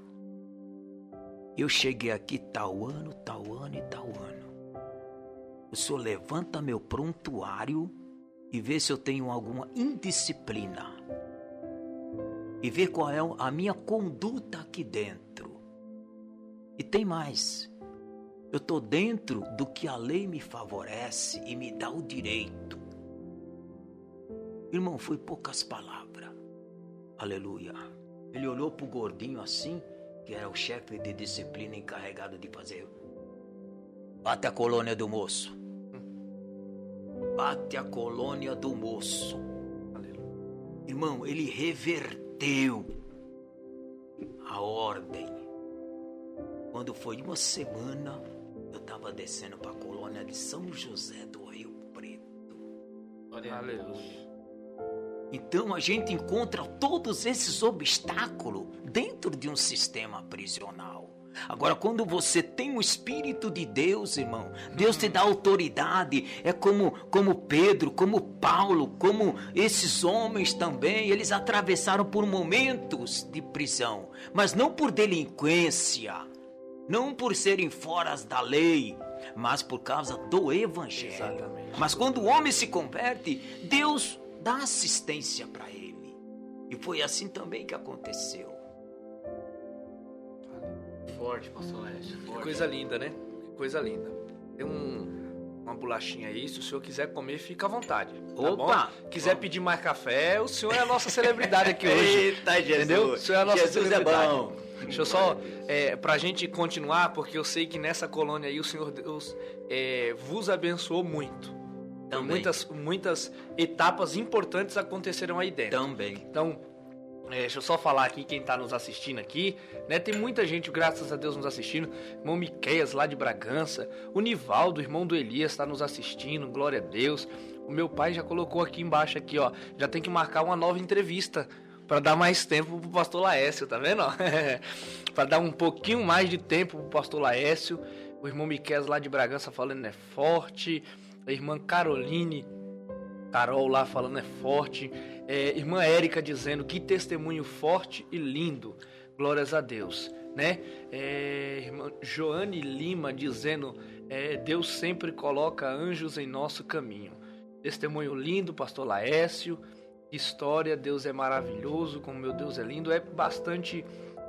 eu cheguei aqui tal ano, tal ano e tal ano. O senhor levanta meu prontuário e vê se eu tenho alguma indisciplina. E vê qual é a minha conduta aqui dentro. E tem mais. Eu estou dentro do que a lei me favorece e me dá o direito. Irmão, foi poucas palavras. Aleluia. Ele olhou pro gordinho assim, que era o chefe de disciplina encarregado de fazer. Bate a colônia do moço. Bate a colônia do moço. Irmão, ele reverteu a ordem. Quando foi uma semana, estava descendo para a colônia de São José do Rio Preto. Aleluia. Então a gente encontra todos esses obstáculos dentro de um sistema prisional. Agora, quando você tem o Espírito de Deus, irmão, Deus te dá autoridade. É como, como Pedro, como Paulo, como esses homens também. Eles atravessaram por momentos de prisão, mas não por delinquência, não por serem foras da lei, mas por causa do Evangelho. Exatamente. Mas quando o homem se converte, Deus dá assistência para ele. E foi assim também que aconteceu. Forte, pastor Lécio. Que coisa linda, né? Que coisa linda. Tem um, uma bolachinha aí, se o senhor quiser comer, fica à vontade. Tá Opa! bom? Quiser pedir mais café, o senhor é a nossa celebridade aqui hoje. Eita, Jesus. Entendeu? O senhor é a nossa Jesus é celebridade. bom. Deixa eu só, é, pra gente continuar, porque eu sei que nessa colônia aí o Senhor Deus é, vos abençoou muito. Também. Muitas, muitas etapas importantes aconteceram aí dentro. Também. Então, é, deixa eu só falar aqui quem tá nos assistindo aqui, né? Tem muita gente, graças a Deus, nos assistindo. Irmão Miqueias, lá de Bragança. O Nivaldo, irmão do Elias, tá nos assistindo. Glória a Deus. O meu pai já colocou aqui embaixo, aqui, ó. Já tem que marcar uma nova entrevista para dar mais tempo pro pastor Laércio, tá vendo? para dar um pouquinho mais de tempo pro pastor Laércio. O irmão Miqueias lá de Bragança falando é forte. A irmã Caroline Carol lá falando é forte. É, irmã Érica dizendo que testemunho forte e lindo. Glórias a Deus. Né? É, irmã Joane Lima dizendo é, Deus sempre coloca anjos em nosso caminho. Testemunho lindo, pastor Laércio. História, Deus é maravilhoso, como meu Deus é lindo. É bastante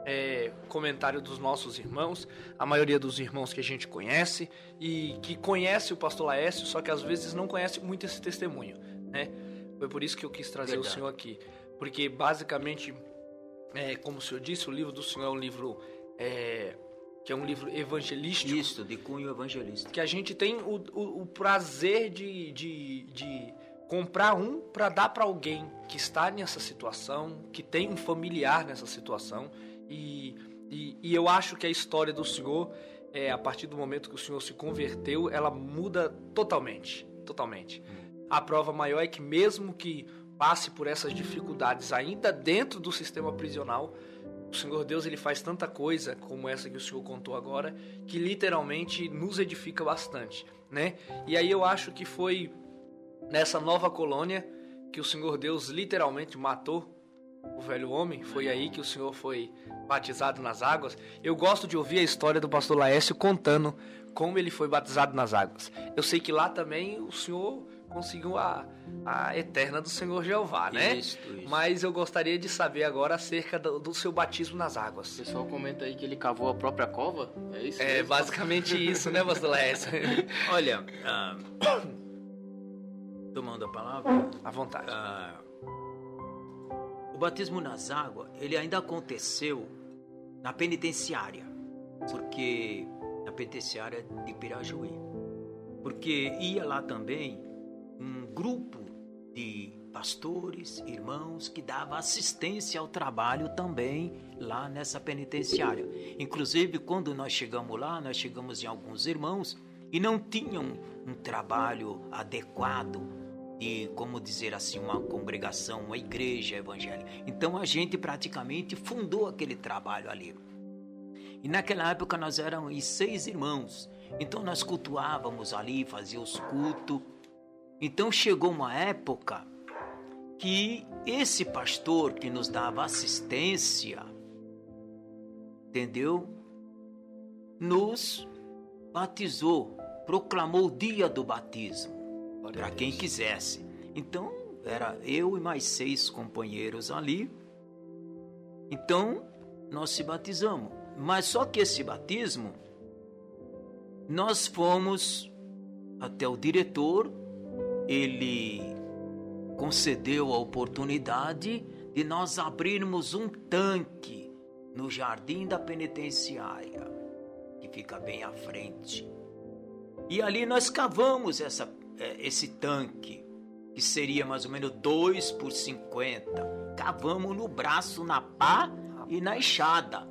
é, comentário dos nossos irmãos, a maioria dos irmãos que a gente conhece e que conhece o pastor Laércio, só que às vezes não conhece muito esse testemunho, né? Foi por isso que eu quis trazer Verdade. o senhor aqui, porque basicamente, é, como o senhor disse, o livro do senhor é um livro é, que é um livro evangelístico, Isto, de cunho evangelista. que a gente tem o, o, o prazer de, de, de comprar um para dar para alguém que está nessa situação, que tem um familiar nessa situação. E, e, e eu acho que a história do senhor, é, a partir do momento que o senhor se converteu, ela muda totalmente. Totalmente. A prova maior é que, mesmo que passe por essas dificuldades ainda dentro do sistema prisional, o Senhor Deus ele faz tanta coisa como essa que o Senhor contou agora, que literalmente nos edifica bastante, né? E aí eu acho que foi nessa nova colônia que o Senhor Deus literalmente matou o velho homem, foi aí que o Senhor foi batizado nas águas. Eu gosto de ouvir a história do pastor Laércio contando como ele foi batizado nas águas. Eu sei que lá também o Senhor conseguiu a, a eterna do Senhor Jeová, né? Isso, isso. Mas eu gostaria de saber agora acerca do, do seu batismo nas O águas. pessoal comenta aí que ele cavou a própria cova. É isso? É mesmo? basicamente isso, né, pastor Laércio? Olha, ah, tomando a palavra, à vontade. ah, o batismo nas águas, ele ainda aconteceu na penitenciária, porque na penitenciária de Pirajuí, porque ia lá também um grupo de pastores, irmãos que dava assistência ao trabalho também lá nessa penitenciária. Inclusive, quando nós chegamos lá, nós chegamos em alguns irmãos e não tinham um trabalho adequado de, como dizer assim, uma congregação, uma igreja evangélica. Então a gente praticamente fundou aquele trabalho ali. E naquela época nós éramos seis irmãos. Então nós cultuávamos ali, fazíamos culto. Então chegou uma época que esse pastor que nos dava assistência, entendeu? Nos batizou, proclamou o dia do batismo para quem quisesse. Então era eu e mais seis companheiros ali. Então nós se batizamos. Mas só que esse batismo nós fomos até o diretor, ele concedeu a oportunidade de nós abrirmos um tanque no jardim da penitenciária, que fica bem à frente. E ali nós cavamos essa, esse tanque, que seria mais ou menos 2 por 50. Cavamos no braço, na pá e na enxada.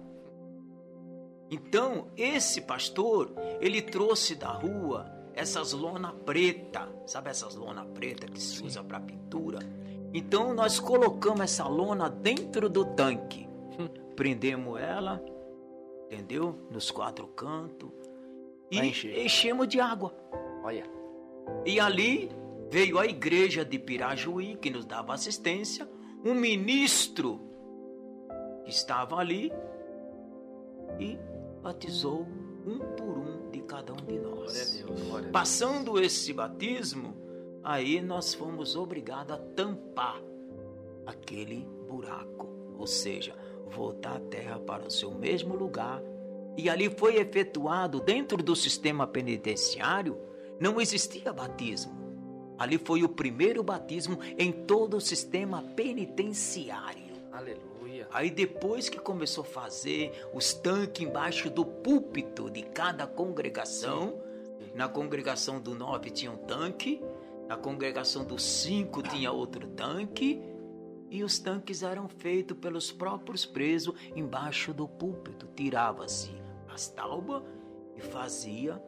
Então, esse pastor, ele trouxe da rua essas lona preta, sabe essas lona preta que se usa para pintura? Então nós colocamos essa lona dentro do tanque, prendemos ela, entendeu? Nos quatro cantos e enchemos de água. Olha. E ali veio a igreja de Pirajuí que nos dava assistência, um ministro que estava ali e batizou um por um de cada um de nós. Deus. Passando esse batismo, aí nós fomos obrigados a tampar aquele buraco, ou seja, voltar a terra para o seu mesmo lugar. E ali foi efetuado, dentro do sistema penitenciário, não existia batismo. Ali foi o primeiro batismo em todo o sistema penitenciário. Aleluia. Aí depois que começou a fazer os tanques embaixo do púlpito de cada congregação, na congregação do nove tinha um tanque, na congregação do cinco tinha outro tanque, e os tanques eram feitos pelos próprios presos embaixo do púlpito. Tirava-se as taubas e fazia,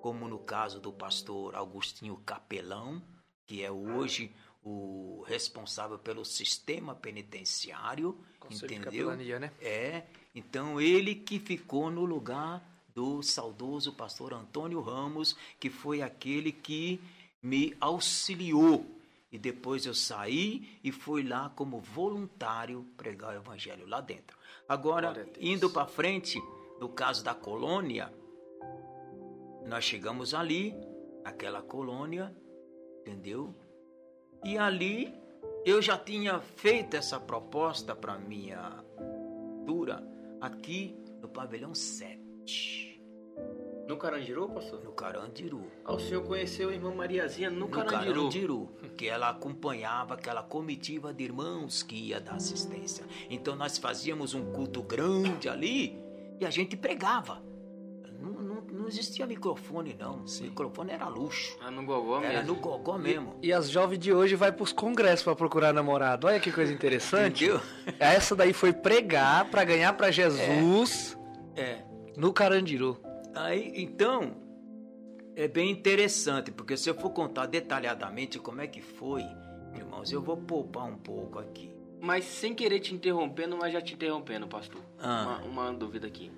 como no caso do pastor Agostinho Capelão, que é hoje o responsável pelo sistema penitenciário, entendeu? Né? É, então ele que ficou no lugar do saudoso pastor Antônio Ramos, que foi aquele que me auxiliou. E depois eu saí e fui lá como voluntário pregar o evangelho lá dentro. Agora, indo para frente, no caso da colônia, nós chegamos ali, naquela colônia, entendeu? E ali eu já tinha feito essa proposta para minha dura aqui no pavilhão 7. No Carandiru, pastor? No Carandiru. Ah, o senhor conheceu a irmã Mariazinha no, no Carandiru? Carandiru, que ela acompanhava aquela comitiva de irmãos que ia dar assistência. Então nós fazíamos um culto grande ali e a gente pregava existia microfone, não. Sim. Microfone era luxo. Era no gogó mesmo. Era no gogó mesmo. E, e as jovens de hoje vai pros congressos para procurar namorado. Olha que coisa interessante. Entendeu? Essa daí foi pregar para ganhar para Jesus. É. é. No Carandiru. Aí, então, é bem interessante, porque se eu for contar detalhadamente como é que foi, irmãos, eu vou poupar um pouco aqui. Mas sem querer te interrompendo, mas já te interrompendo, pastor. Ah. Uma, uma dúvida aqui.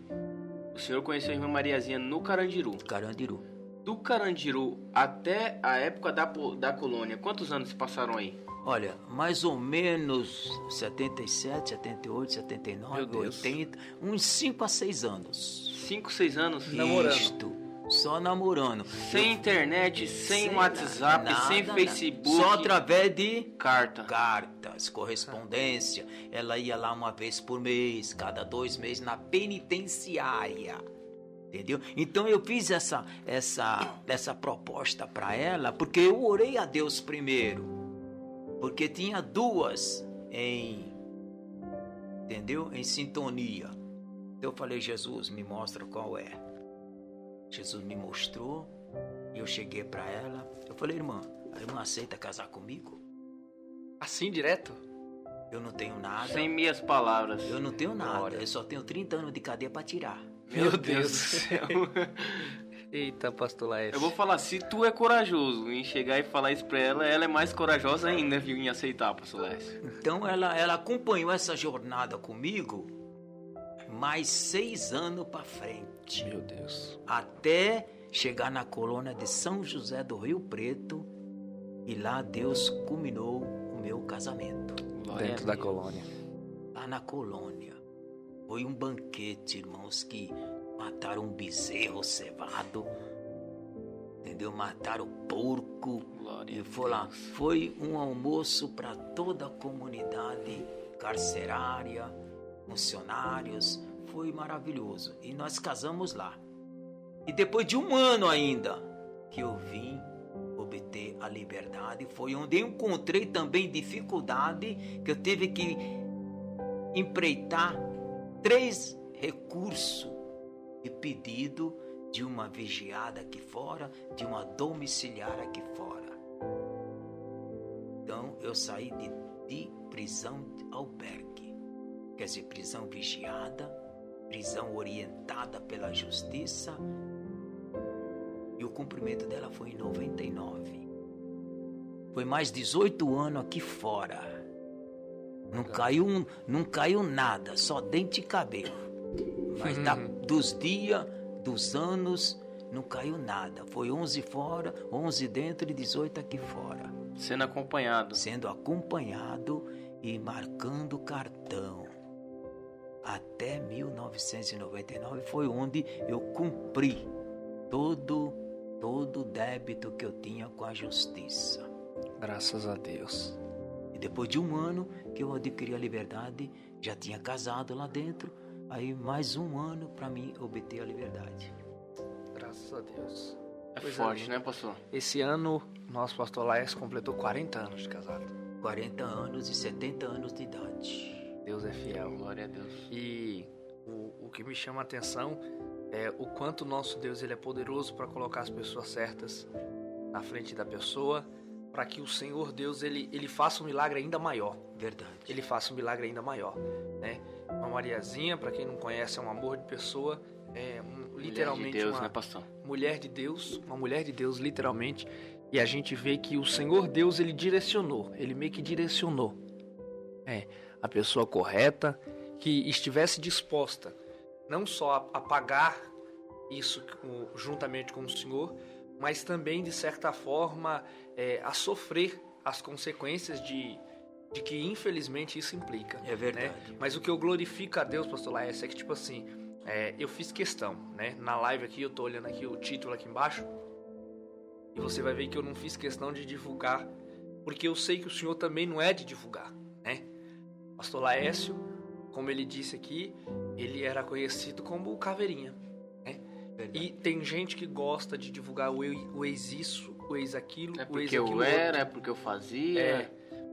O senhor conheceu a irmã Mariazinha no Carandiru. Carandiru. Do Carandiru até a época da, da colônia, quantos anos se passaram aí? Olha, mais ou menos 77, 78, 79, 80, uns 5 a 6 anos. 5, 6 anos namorando? Só namorando. Sem internet, sem, sem WhatsApp, nada, sem Facebook. Só através de carta. Cartas, correspondência. Ela ia lá uma vez por mês, cada dois meses na penitenciária. Entendeu? Então eu fiz essa essa essa proposta para ela porque eu orei a Deus primeiro. Porque tinha duas em entendeu? Em sintonia. Então eu falei, Jesus, me mostra qual é. Jesus me mostrou e eu cheguei para ela. Eu falei, irmã, a irmã aceita casar comigo? Assim, direto? Eu não tenho nada. Sem minhas palavras. Eu não tenho nada. Glória. Eu só tenho 30 anos de cadeia para tirar. Meu, Meu Deus, do céu. Eita, pastor Laércio. Eu vou falar, se tu é corajoso em chegar e falar isso pra ela, ela é mais corajosa ainda, viu, em aceitar, pastor Laércio. Então ela, ela acompanhou essa jornada comigo mais seis anos para frente. Meu Deus. Até chegar na colônia de São José do Rio Preto e lá Deus culminou o meu casamento. Dentro da colônia. Lá na colônia. Foi um banquete, irmãos, que mataram um bezerro cevado. Entendeu? Mataram porco. Glória e foi lá. Foi um almoço para toda a comunidade carcerária, funcionários, foi maravilhoso. E nós casamos lá. E depois de um ano ainda que eu vim obter a liberdade, foi onde encontrei também dificuldade que eu tive que empreitar três recursos e pedido de uma vigiada aqui fora, de uma domiciliar aqui fora. Então eu saí de, de prisão de albergue, quer dizer, prisão vigiada, prisão orientada pela justiça, e o cumprimento dela foi em 99. Foi mais 18 anos aqui fora. Não caiu, não caiu nada, só dente e cabelo. Mas da, dos dias, dos anos, não caiu nada. Foi 11 fora, 11 dentro e 18 aqui fora. Sendo acompanhado. Sendo acompanhado e marcando cartão. Até 1999 foi onde eu cumpri todo todo o débito que eu tinha com a justiça. Graças a Deus. E depois de um ano que eu adquiri a liberdade, já tinha casado lá dentro, aí mais um ano para mim obter a liberdade. Graças a Deus. É pois forte, é. né, pastor? Esse ano, nosso pastor Laes completou 40 anos de casado. 40 anos e 70 anos de idade. Deus é fiel. Glória a Deus. E o, o que me chama a atenção é o quanto nosso Deus ele é poderoso para colocar as pessoas certas na frente da pessoa, para que o Senhor Deus ele, ele faça um milagre ainda maior. Verdade. Ele faça um milagre ainda maior, né? Uma Mariazinha, para quem não conhece, é um amor de pessoa, é um, literalmente mulher de Deus, uma né, pastor? mulher de Deus, uma mulher de Deus, literalmente. E a gente vê que o Senhor Deus ele direcionou, ele meio que direcionou, é, a pessoa correta que estivesse disposta não só a, pagar isso juntamente com o Senhor, mas também, de certa forma, é, a sofrer as consequências de, de que, infelizmente, isso implica. É verdade. Né? Mas o que eu glorifico a Deus, pastor Laércio, é que, tipo assim, é, eu fiz questão, né? Na live aqui, eu tô olhando aqui o título aqui embaixo, e você vai ver que eu não fiz questão de divulgar, porque eu sei que o Senhor também não é de divulgar, né? Pastor Laércio, como ele disse aqui, ele era conhecido como o Caveirinha. Né? E tem gente que gosta de divulgar o, o ex isso, o ex aquilo, é o ex porque eu era, é porque eu fazia. É,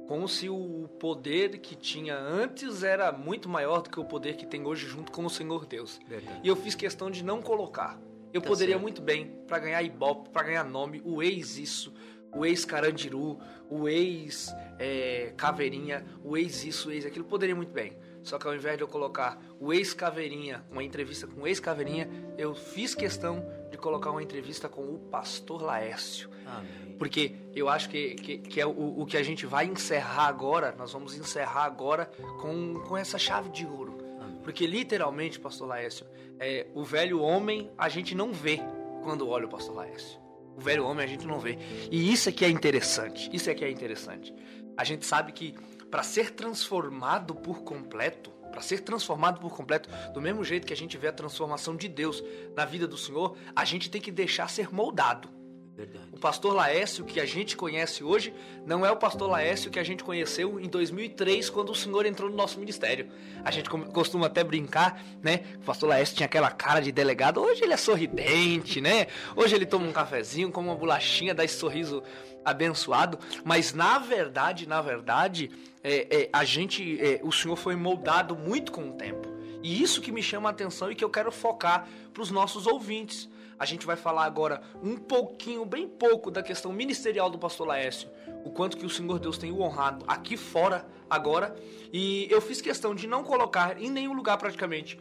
como se o poder que tinha antes era muito maior do que o poder que tem hoje junto com o Senhor Deus. Verdade. E eu fiz questão de não colocar. Eu Tá poderia certo. muito bem, para ganhar ibope, para ganhar nome, o ex isso, o ex carandiru, o ex é, o ex isso, o ex aquilo, poderia muito bem. Só que ao invés de eu colocar o ex-caveirinha, uma entrevista com o ex-caveirinha, eu fiz questão de colocar uma entrevista com o pastor Laércio. Amém. Porque eu acho que, que, que é o, o que a gente vai encerrar agora, nós vamos encerrar agora com, com essa chave de ouro. Amém. Porque literalmente, pastor Laércio, é, o velho homem a gente não vê quando olha o pastor Laércio. O velho homem a gente não vê. E isso é que é interessante. Isso é que é interessante. A gente sabe que para ser transformado por completo, para ser transformado por completo, do mesmo jeito que a gente vê a transformação de Deus na vida do Senhor, a gente tem que deixar ser moldado. Verdade. O pastor Laércio que a gente conhece hoje não é o pastor Laércio que a gente conheceu em 2003 quando o Senhor entrou no nosso ministério. A gente costuma até brincar, né? O pastor Laércio tinha aquela cara de delegado. Hoje ele é sorridente, né? Hoje ele toma um cafezinho, come uma bolachinha, dá esse sorriso abençoado. Mas na verdade, na verdade, é, é, a gente, é, o Senhor foi moldado muito com o tempo. E isso que me chama a atenção e que eu quero focar para os nossos ouvintes. A gente vai falar agora um pouquinho, bem pouco, da questão ministerial do pastor Laércio. O quanto que o Senhor Deus tem o honrado aqui fora, agora. E eu fiz questão de não colocar em nenhum lugar praticamente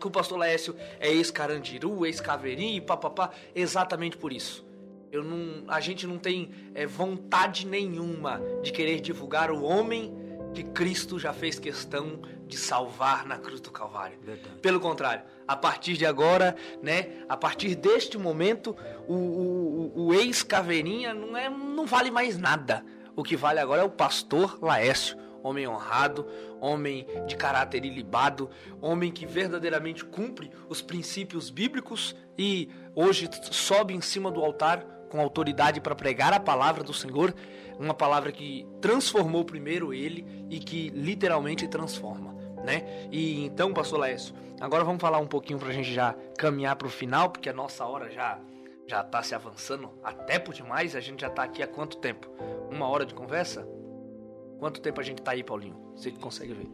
que o pastor Laércio é ex-carandiru, ex-caveirinho e papapá, exatamente por isso. Eu não, a gente não tem é, vontade nenhuma de querer divulgar o homem que Cristo já fez questão de salvar na cruz do Calvário. Verdade. Pelo contrário, a partir de agora, né, a partir deste momento, o, o, o- ex-caveirinha não, é, não vale mais nada. O que vale agora é o pastor Laércio, homem honrado, homem de caráter ilibado, homem que verdadeiramente cumpre os princípios bíblicos e hoje sobe em cima do altar com autoridade para pregar a palavra do Senhor, uma palavra que transformou primeiro ele e que literalmente transforma, né? E então, pastor Laércio, agora vamos falar um pouquinho pra gente já caminhar pro final, porque a nossa hora já já tá se avançando até por demais, a gente já tá aqui há quanto tempo? Uma hora de conversa? Quanto tempo a gente tá aí, Paulinho? Você que consegue ver?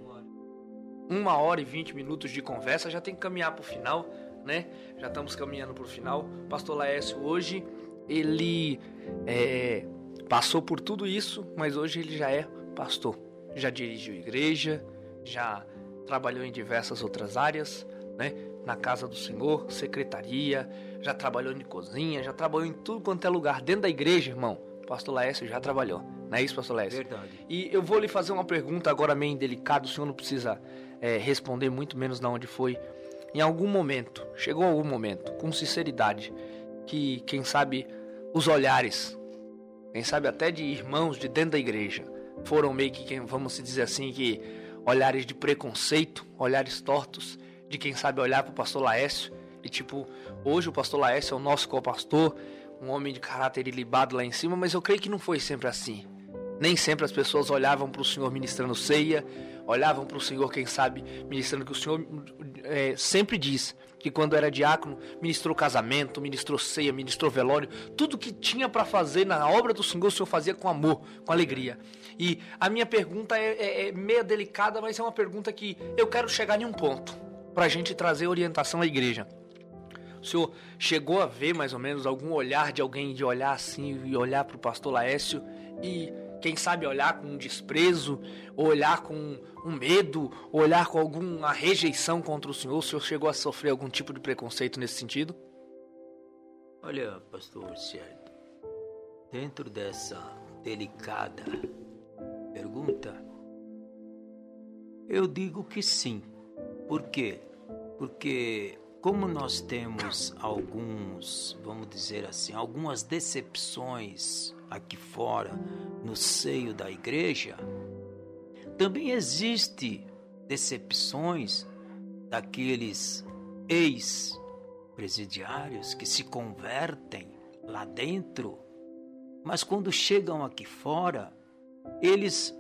uma hora e vinte minutos de conversa, já tem que caminhar para o final, né? Já estamos caminhando para o final. O pastor Laércio hoje, ele é, passou por tudo isso, mas hoje ele já é pastor. Já dirigiu igreja, já trabalhou em diversas outras áreas, né? Na casa do Senhor, secretaria, já trabalhou em cozinha, já trabalhou em tudo quanto é lugar. Dentro da igreja, irmão, pastor Laércio já trabalhou. Não é isso, pastor Laércio? Verdade. E eu vou lhe fazer uma pergunta agora meio indelicada, o senhor não precisa é, responder muito menos de onde foi. Em algum momento, chegou algum momento, com sinceridade, que quem sabe os olhares, quem sabe até de irmãos de dentro da igreja, foram meio que, vamos dizer assim, que olhares de preconceito, olhares tortos, de quem sabe olhar para o pastor Laércio. E tipo, hoje o pastor Laércio é o nosso co-pastor, um homem de caráter ilibado lá em cima, mas eu creio que não foi sempre assim. Nem sempre as pessoas olhavam para o Senhor ministrando ceia, olhavam para o Senhor, quem sabe, ministrando que o Senhor é, sempre diz que quando era diácono, ministrou casamento, ministrou ceia, ministrou velório, tudo que tinha para fazer na obra do Senhor, o Senhor fazia com amor, com alegria. E a minha pergunta é, é, é meia delicada, mas é uma pergunta que eu quero chegar em um ponto, para a gente trazer orientação à igreja. O senhor chegou a ver mais ou menos algum olhar de alguém de olhar assim e olhar para o pastor Laércio e quem sabe olhar com desprezo, ou olhar com um medo, olhar com alguma rejeição contra o senhor? O senhor chegou a sofrer algum tipo de preconceito nesse sentido? Olha, pastor Sérgio, dentro dessa delicada pergunta, eu digo que sim. Por quê? Porque como nós temos alguns, vamos dizer assim, algumas decepções aqui fora, no seio da igreja, também existe decepções daqueles ex-presidiários que se convertem lá dentro, mas quando chegam aqui fora, eles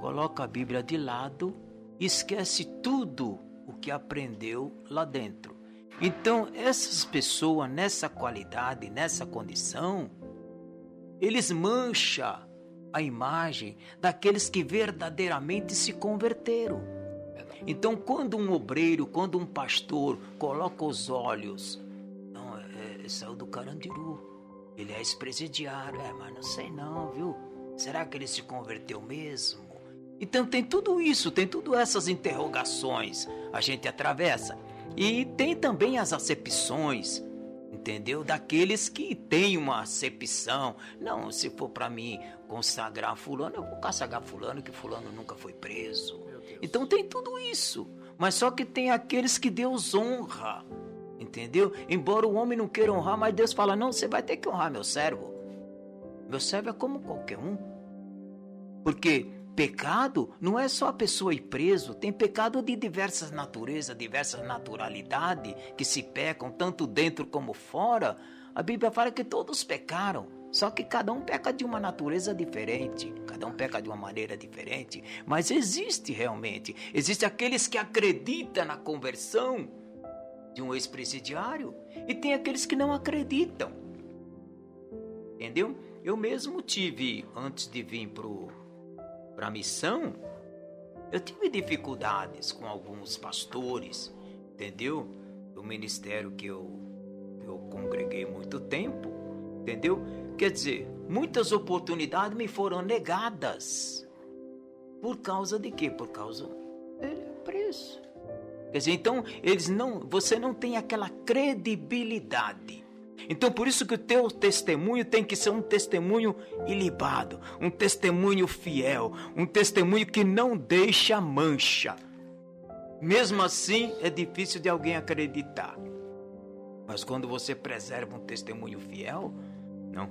colocam a Bíblia de lado e esquece tudo o que aprendeu lá dentro. Então, essas pessoas nessa qualidade, nessa condição, eles mancham a imagem daqueles que verdadeiramente se converteram. Então, quando um obreiro, quando um pastor coloca os olhos, não, é, é saiu do Carandiru, ele é ex-presidiário, é, mas não sei não, viu? Será que ele se converteu mesmo? Então tem tudo isso, tem tudo essas interrogações a gente atravessa. E tem também as acepções, entendeu? Daqueles que têm uma acepção. Não, se for para mim consagrar fulano, eu vou consagrar fulano que fulano nunca foi preso. Então tem tudo isso. Mas só que tem aqueles que Deus honra. Entendeu? Embora o homem não queira honrar, mas Deus fala: "Não, você vai ter que honrar meu servo". Meu servo é como qualquer um. Porque Pecado não é só a pessoa ir preso, tem pecado de diversas naturezas, diversas naturalidades que se pecam, tanto dentro como fora. A Bíblia fala que todos pecaram, só que cada um peca de uma natureza diferente, cada um peca de uma maneira diferente, mas existe realmente, existe aqueles que acreditam na conversão de um ex-presidiário e tem aqueles que não acreditam. Entendeu? Eu mesmo tive, antes de vir pro para a missão, eu tive dificuldades com alguns pastores, entendeu? Do ministério que eu, que eu congreguei muito tempo, entendeu? Quer dizer, muitas oportunidades me foram negadas. Por causa de quê? Por causa do preço. Quer dizer, então eles não, você não tem aquela credibilidade então por isso que o teu testemunho tem que ser um testemunho ilibado, um testemunho fiel, um testemunho que não deixa mancha. Mesmo assim, é difícil de alguém acreditar. Mas quando você preserva um testemunho fiel, não.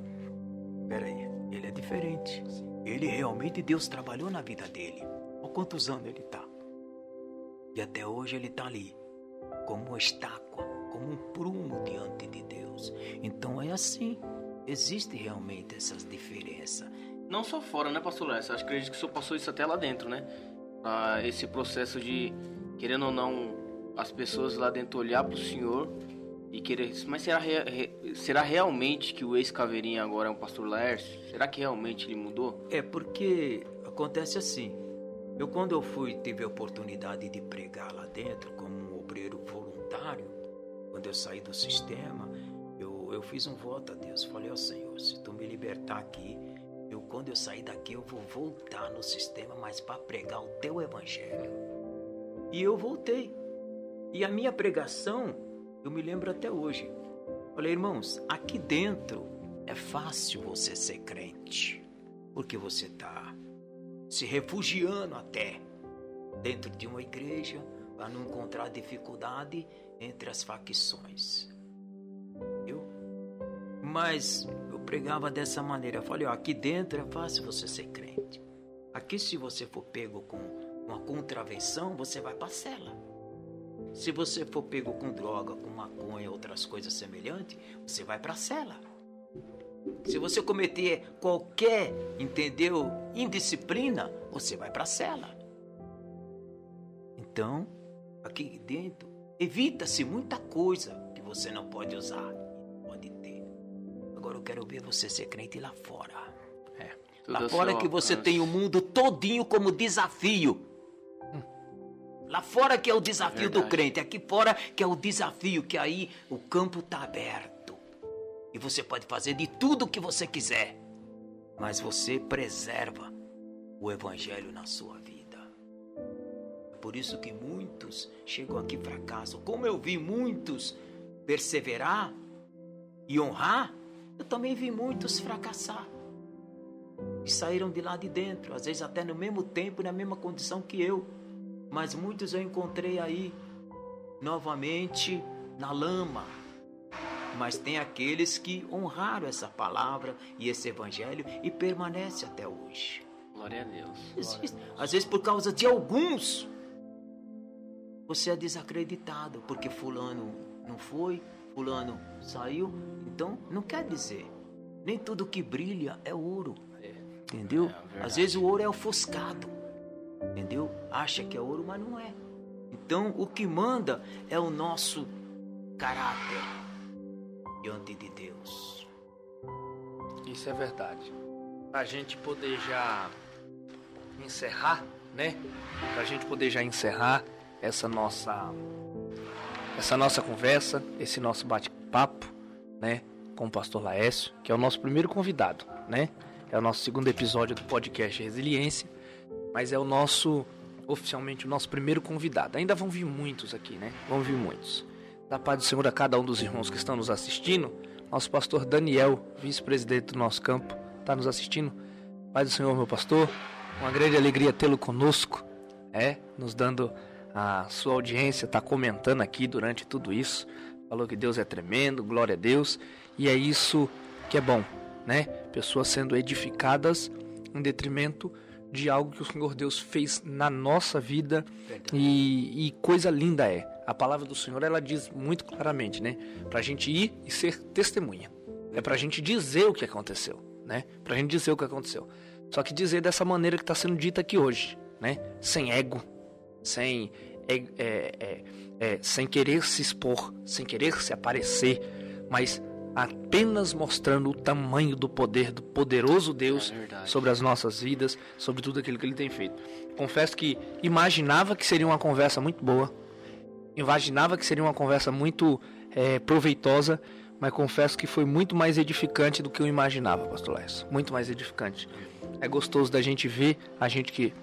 Peraí, ele é diferente. Ele realmente Deus trabalhou na vida dele. Há quantos anos ele está? E até hoje ele está ali, como uma estátua, como um prumo diante de Deus. Deus. Então é assim. Existe realmente essas diferenças. Não só fora, né, pastor Lessa? Acho que acredito que o senhor passou isso até lá dentro, né? Ah, esse processo de, querendo ou não, as pessoas lá dentro olhar para o senhor e querer. Mas será, será realmente que o ex-caveirinha agora é um pastor Laércio? Será que realmente ele mudou? É porque acontece assim. Eu quando eu fui, tive a oportunidade de pregar lá dentro como um obreiro voluntário, quando eu saí do sistema, eu, fiz um voto a Deus. Falei, ó oh, Senhor, se tu me libertar aqui, eu quando eu sair daqui eu vou voltar no sistema, mas para pregar o teu evangelho. E eu voltei. E a minha pregação, eu me lembro até hoje. Falei, irmãos, aqui dentro é fácil você ser crente, porque você está se refugiando até dentro de uma igreja para não encontrar dificuldade entre as facções. Mas eu pregava dessa maneira. Eu falei, ó, aqui dentro é fácil você ser crente. Aqui, se você for pego com uma contravenção, você vai para cela. Se você for pego com droga, com maconha, outras coisas semelhantes, você vai para cela. Se você cometer qualquer, entendeu, indisciplina, você vai para cela. Então, aqui dentro, evita-se muita coisa que você não pode usar, quero ver você ser crente lá fora. É. Lá fora que você tem o mundo todinho como desafio. Lá fora que é o desafio do crente, aqui fora que é o desafio que aí o campo está aberto. E você pode fazer de tudo o que você quiser, mas você preserva o evangelho na sua vida. É por isso que muitos chegam aqui fracassam. Como eu vi muitos perseverar e honrar, eu também vi muitos fracassar. E saíram de lá de dentro, às vezes até no mesmo tempo, na mesma condição que eu mas muitos eu encontrei aí novamente na lama. Mas tem aqueles que honraram essa palavra e esse evangelho e permanece até hoje. Glória a Deus. Existe. Às vezes por causa de alguns você é desacreditado porque fulano não foi, fulano saiu. Então não quer dizer. Nem tudo que brilha é ouro. É. Entendeu? É Às vezes o ouro é ofuscado. Entendeu? Acha que é ouro, mas não é. Então, o que manda é o nosso caráter diante de Deus. Isso é verdade. A gente poder já encerrar, né? Para a gente poder já encerrar essa nossa essa nossa conversa, esse nosso bate-papo, né, com o pastor Laércio, que é o nosso primeiro convidado, né? É o nosso segundo episódio do podcast Resiliência mas é o nosso, oficialmente, o nosso primeiro convidado. Ainda vão vir muitos aqui, né? Vão vir muitos. Da paz do Senhor a cada um dos irmãos que estão nos assistindo. Nosso pastor Daniel, vice-presidente do nosso campo, está nos assistindo. Paz do Senhor, meu pastor. Uma grande alegria tê-lo conosco, é, nos dando a sua audiência, está comentando aqui durante tudo isso. Falou que Deus é tremendo, glória a Deus. E é isso que é bom, né? Pessoas sendo edificadas em detrimento de algo que o Senhor Deus fez na nossa vida e, e, coisa linda é. A palavra do Senhor ela diz muito claramente, né? Para a gente ir e ser testemunha. É para a gente dizer o que aconteceu, né? Para a gente dizer o que aconteceu. Só que dizer dessa maneira que está sendo dita aqui hoje, né? Sem ego, sem é, é, é, é, sem querer se expor, sem querer se aparecer, mas apenas mostrando o tamanho do poder do poderoso Deus é sobre as nossas vidas, sobre tudo aquilo que ele tem feito. Confesso que imaginava que seria uma conversa muito boa, imaginava que seria uma conversa muito é, proveitosa, mas confesso que foi muito mais edificante do que eu imaginava, Pastor Lessa. Muito mais edificante. É gostoso da gente ver, a gente que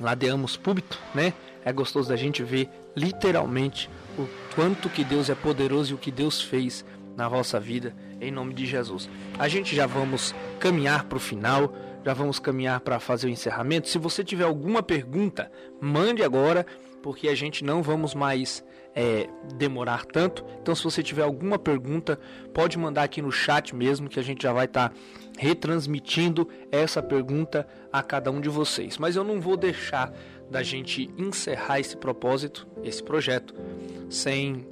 ladeamos púlpito, né? É gostoso da gente ver literalmente o quanto que Deus é poderoso e o que Deus fez na vossa vida, em nome de Jesus. A gente já vamos caminhar para o final, já vamos caminhar para fazer o encerramento. Se você tiver alguma pergunta, mande agora, porque a gente não vamos mais é, demorar tanto. Então, se você tiver alguma pergunta, pode mandar aqui no chat mesmo, que a gente já vai estar tá retransmitindo essa pergunta a cada um de vocês. Mas eu não vou deixar da gente encerrar esse propósito, esse projeto, sem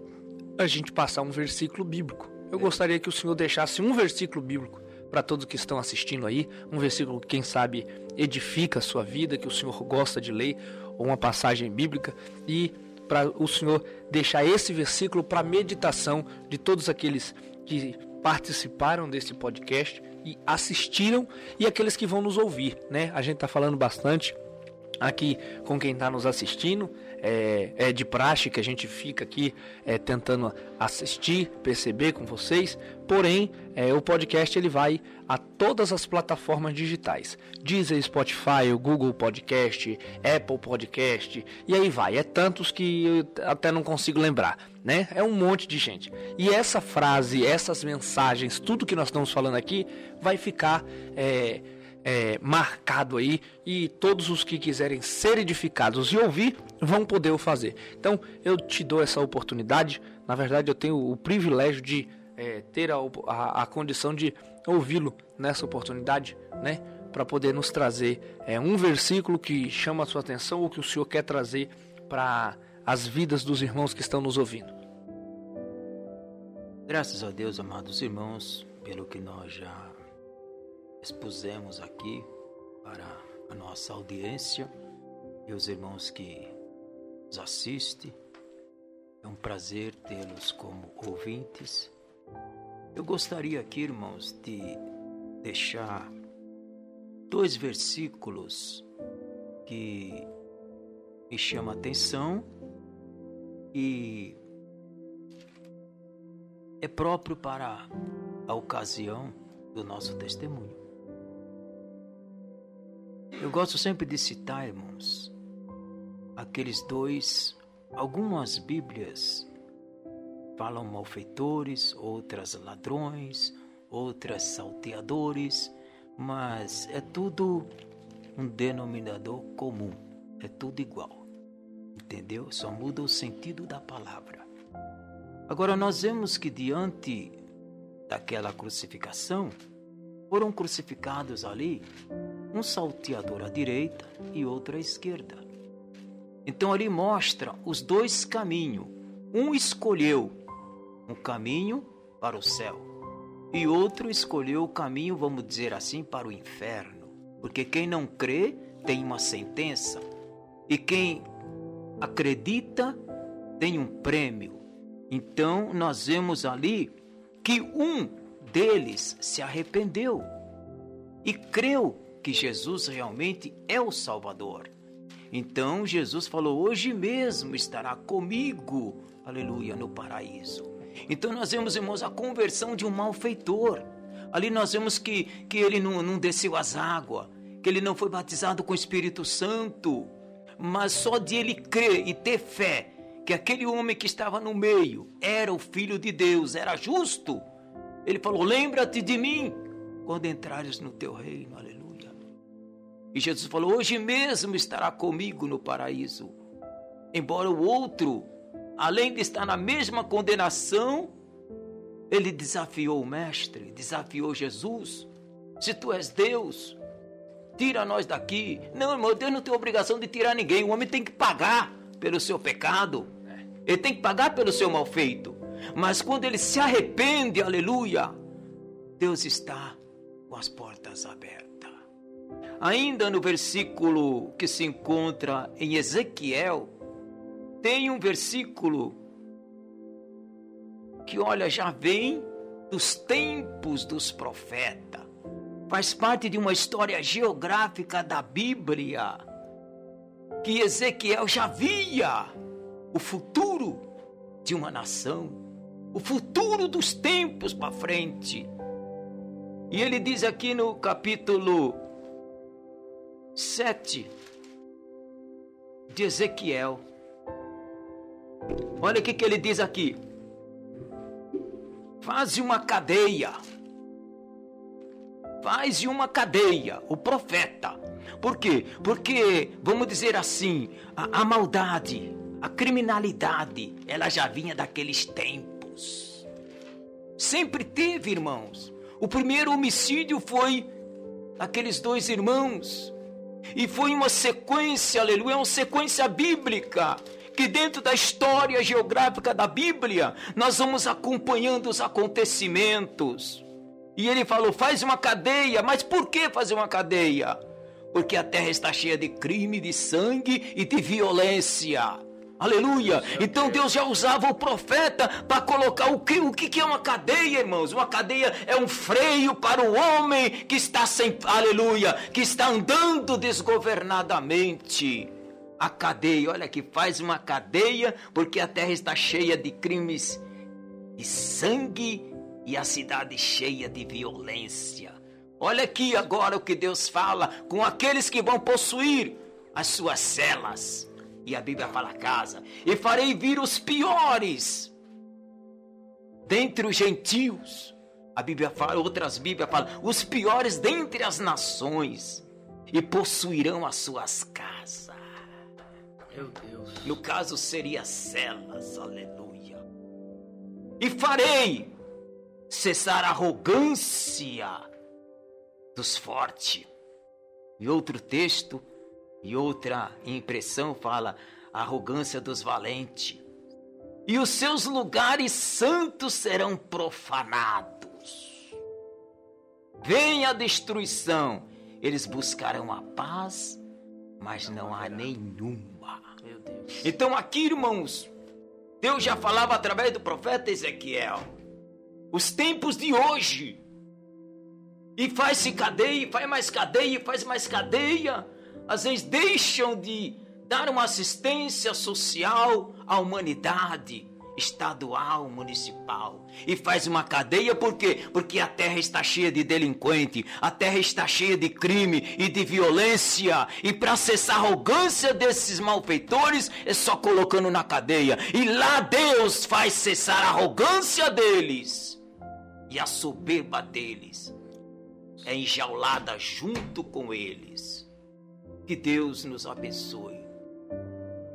a gente passar um versículo bíblico. Eu gostaria que o Senhor deixasse um versículo bíblico para todos que estão assistindo aí, um versículo que, quem sabe, edifica a sua vida, que o Senhor gosta de ler, ou uma passagem bíblica, e para o Senhor deixar esse versículo para meditação de todos aqueles que participaram desse podcast assistiram e aqueles que vão nos ouvir, né? A gente está falando bastante aqui com quem está nos assistindo. É, é, de praxe que a gente fica aqui é, tentando assistir, perceber com vocês. Porém, é, o podcast ele vai a todas as plataformas digitais: Deezer, Spotify, Google Podcast, Apple Podcast e aí vai. É tantos que eu até não consigo lembrar, né? É um monte de gente. E essa frase, essas mensagens, tudo que nós estamos falando aqui vai ficar é, é, marcado aí e todos os que quiserem ser edificados e ouvir vão poder o fazer. Então eu te dou essa oportunidade. Na verdade, eu tenho o privilégio de é, ter a, a, a, condição de ouvi-lo nessa oportunidade, né? Para poder nos trazer é, um versículo que chama a sua atenção ou que o Senhor quer trazer para as vidas dos irmãos que estão nos ouvindo. Graças a Deus, amados irmãos, pelo que nós já expusemos aqui para a nossa audiência e os irmãos que nos assistem. É um prazer tê-los como ouvintes. Eu gostaria aqui, irmãos, de deixar dois versículos que me chamam a atenção e é próprio para a ocasião do nosso testemunho. Eu gosto sempre de citar, irmãos, aqueles dois, algumas Bíblias falam malfeitores, outras ladrões, outras salteadores, mas é tudo um denominador comum, é tudo igual. Entendeu? Só muda o sentido da palavra. Agora nós vemos que diante daquela crucificação, foram crucificados ali um salteador à direita e outro à esquerda. Então ali mostra os dois caminhos. Um escolheu um caminho para o céu e outro escolheu o caminho, vamos dizer assim, para o inferno. Porque quem não crê tem uma sentença e quem acredita tem um prêmio. Então nós vemos ali que um deles se arrependeu e creu que Jesus realmente é o Salvador. Então Jesus falou: Hoje mesmo estará comigo, aleluia, no paraíso. Então nós vemos, irmãos, a conversão de um malfeitor. Ali nós vemos que, que ele não, não desceu as águas, que ele não foi batizado com o Espírito Santo, mas só de ele crer e ter fé que aquele homem que estava no meio era o Filho de Deus, era justo. Ele falou: Lembra-te de mim quando entrares no teu reino, aleluia. E Jesus falou: Hoje mesmo estará comigo no paraíso. Embora o outro, além de estar na mesma condenação, ele desafiou o Mestre, desafiou Jesus. Se tu és Deus, tira nós daqui. Não, irmão, Deus não tem obrigação de tirar ninguém. O homem tem que pagar pelo seu pecado. Ele tem que pagar pelo seu mal feito. Mas quando ele se arrepende, aleluia, Deus está com as portas abertas. Ainda no versículo que se encontra em Ezequiel, tem um versículo que, olha, já vem dos tempos dos profetas. Faz parte de uma história geográfica da Bíblia, que Ezequiel já via o futuro de uma nação, o futuro dos tempos para frente. E ele diz aqui no capítulo 7 de Ezequiel. Olha o que, que ele diz aqui. Faze uma cadeia. Faz uma cadeia, o profeta. Por quê? Porque, vamos dizer assim, a, a maldade, a criminalidade, ela já vinha daqueles tempos. Sempre teve, irmãos. O primeiro homicídio foi aqueles dois irmãos e foi uma sequência, aleluia, uma sequência bíblica. Que dentro da história geográfica da Bíblia, nós vamos acompanhando os acontecimentos. E ele falou: faz uma cadeia. Mas por que fazer uma cadeia? Porque a terra está cheia de crime, de sangue e de violência. Aleluia. Então Deus já usava o profeta para colocar o que, o que é uma cadeia, irmãos? Uma cadeia é um freio para o homem que está sem, aleluia, que está andando desgovernadamente. A cadeia, olha que faz uma cadeia, porque a terra está cheia de crimes de sangue e a cidade cheia de violência. Olha aqui agora o que Deus fala com aqueles que vão possuir as suas celas e a Bíblia fala casa, e farei vir os piores dentre os gentios. A Bíblia fala, outras Bíblias falam, os piores dentre as nações, e possuirão as suas casas. Meu Deus. No caso seria celas, aleluia. E farei cessar a arrogância dos fortes. E outro texto e outra impressão fala arrogância dos valentes. E os seus lugares santos serão profanados. Vem a destruição. Eles buscarão a paz, mas não há nenhuma. Então aqui, irmãos, Deus já falava através do profeta Ezequiel. Os tempos de hoje. E faz-se cadeia, faz mais cadeia, faz mais cadeia às vezes deixam de dar uma assistência social à humanidade estadual, municipal e faz uma cadeia por quê? Porque a terra está cheia de delinquente, a terra está cheia de crime e de violência e para cessar a arrogância desses malfeitores é só colocando na cadeia e lá Deus faz cessar a arrogância deles e a soberba deles é enjaulada junto com eles. Que Deus nos abençoe.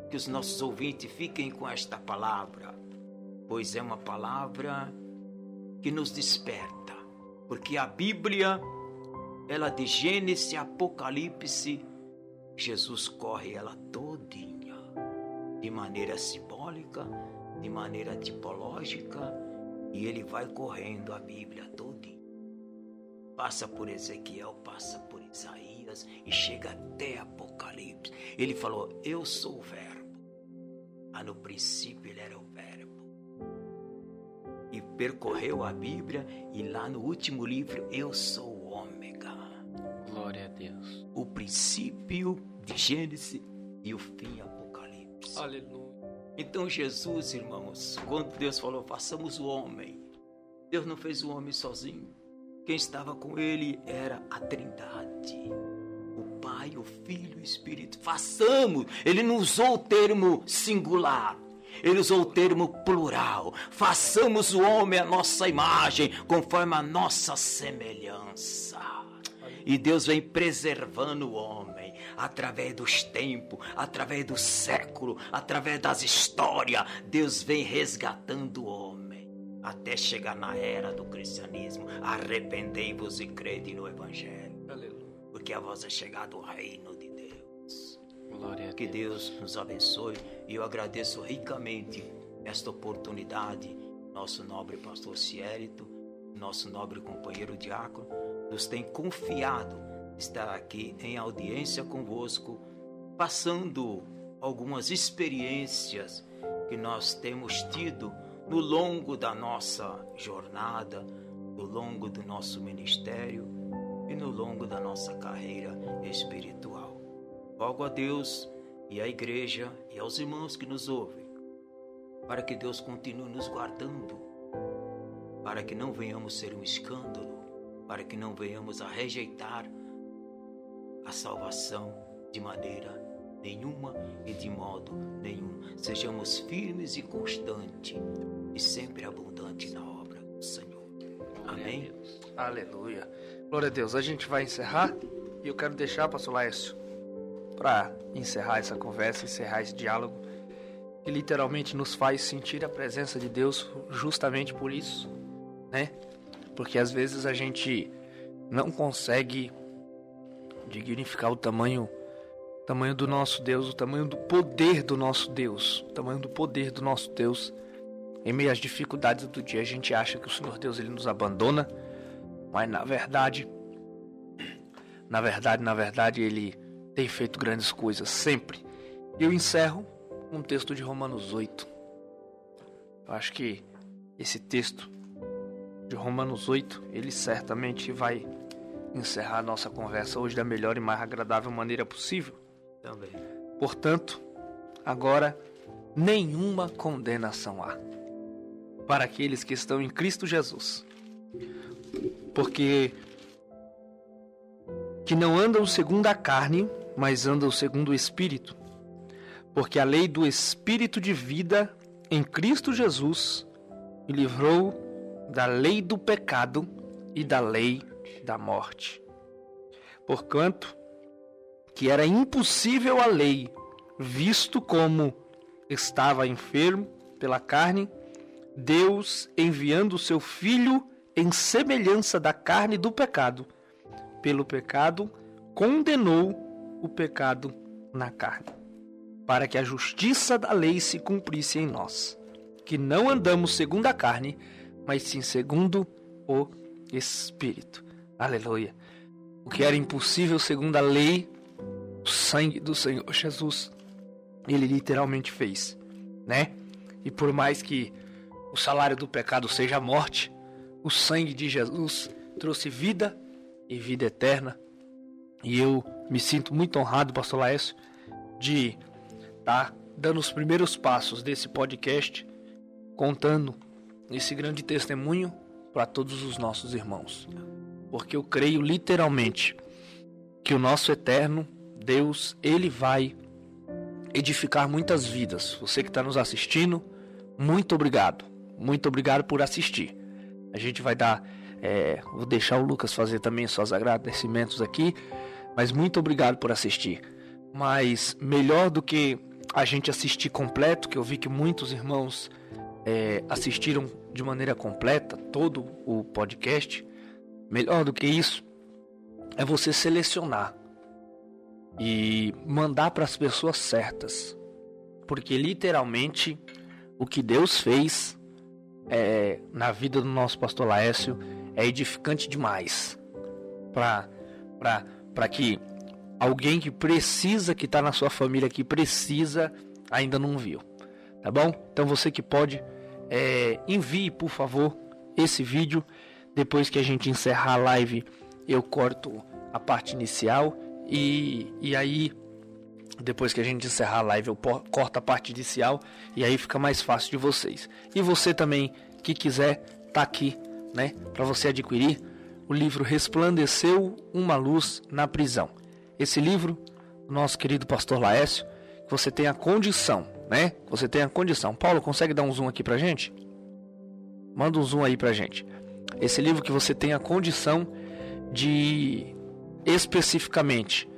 Que os nossos ouvintes fiquem com esta palavra, pois é uma palavra que nos desperta. Porque a Bíblia, ela de Gênesis a Apocalipse, Jesus corre ela todinha, de maneira simbólica, de maneira tipológica, e ele vai correndo a Bíblia todinha. Passa por Ezequiel, passa por Isaías e chega até Apocalipse. Ele falou: Eu sou o Verbo. Ah, no princípio ele era o percorreu a Bíblia e lá no último livro, Eu sou o Ômega. Glória a Deus. O princípio de Gênesis e o fim Apocalipse. Aleluia. Então Jesus, irmãos, quando Deus falou, façamos o homem, Deus não fez o homem sozinho. Quem estava com ele era a Trindade. Pai, o Filho e o Espírito. Façamos. Ele não usou o termo singular. Ele usou o termo plural. Façamos o homem a nossa imagem, conforme a nossa semelhança. E Deus vem preservando o homem através dos tempos, através do século, através das histórias. Deus vem resgatando o homem até chegar na era do cristianismo. Arrependei-vos e crede no Evangelho porque a voz é chegada o reino de Deus. Que Deus. Deus nos abençoe e eu agradeço ricamente esta oportunidade. Nosso nobre pastor Ciérito, nosso nobre companheiro diácono, nos tem confiado estar aqui em audiência convosco, passando algumas experiências que nós temos tido no longo da nossa jornada, no longo do nosso ministério e no longo da nossa carreira espiritual. Rogo a Deus e à igreja e aos irmãos que nos ouvem, para que Deus continue nos guardando, para que não venhamos ser um escândalo, para que não venhamos a rejeitar a salvação de maneira nenhuma e de modo nenhum. Sejamos firmes e constantes e sempre abundantes na obra do Senhor. Amém. Aleluia. Glória a Deus. A gente vai encerrar e eu quero deixar, pastor Laércio, para encerrar essa conversa, encerrar esse diálogo, que literalmente nos faz sentir a presença de Deus justamente por isso, né? Porque às vezes a gente não consegue dignificar o tamanho o tamanho do nosso Deus, o tamanho do poder do nosso Deus, o tamanho do poder do nosso Deus. Em meio às dificuldades do dia, a gente acha que o Senhor Deus ele nos abandona, mas na verdade, na verdade, na verdade, ele tem feito grandes coisas sempre. Eu encerro um texto de Romanos 8. Eu acho que esse texto de Romanos 8, ele certamente vai encerrar a nossa conversa hoje da melhor e mais agradável maneira possível. Também. Portanto, agora nenhuma condenação há para aqueles que estão em Cristo Jesus. Porque que não andam segundo a carne, mas andam segundo o Espírito. Porque a lei do Espírito de vida em Cristo Jesus me livrou da lei do pecado e da lei da morte. Porquanto que era impossível a lei, visto como estava enfermo pela carne, Deus enviando o seu filho em semelhança da carne do pecado, pelo pecado condenou o pecado na carne, para que a justiça da lei se cumprisse em nós, que não andamos segundo a carne, mas sim segundo o Espírito. Aleluia. O que era impossível segundo a lei, o sangue do Senhor Jesus, ele literalmente fez, né? E por mais que o salário do pecado seja a morte, o sangue de Jesus trouxe vida e vida eterna. E eu me sinto muito honrado, pastor Laércio, de estar tá dando os primeiros passos desse podcast, contando esse grande testemunho para todos os nossos irmãos. Porque eu creio literalmente que o nosso eterno Deus, ele vai edificar muitas vidas. Você que está nos assistindo, muito obrigado. Muito obrigado por assistir. A gente vai dar. É, vou deixar o Lucas fazer também seus agradecimentos aqui. Mas muito obrigado por assistir. Mas melhor do que a gente assistir completo, que eu vi que muitos irmãos é, assistiram de maneira completa todo o podcast. Melhor do que isso é você selecionar e mandar para as pessoas certas, porque literalmente o que Deus fez é, na vida do nosso pastor Laércio é edificante demais para que alguém que precisa, que está na sua família, que precisa, ainda não viu. Tá bom? Então você que pode, é, envie por favor esse vídeo. Depois que a gente encerrar a live, eu corto a parte inicial e, e aí depois que a gente encerrar a live, eu corto a parte inicial e aí fica mais fácil de vocês. E você também que quiser, tá aqui, né, para você adquirir o livro Resplandeceu uma luz na prisão. Esse livro, nosso querido pastor Laércio, você tem a condição, né? Você tem a condição. Paulo, consegue dar um zoom aqui pra gente? Manda um zoom aí pra gente. Esse livro que você tem a condição de especificamente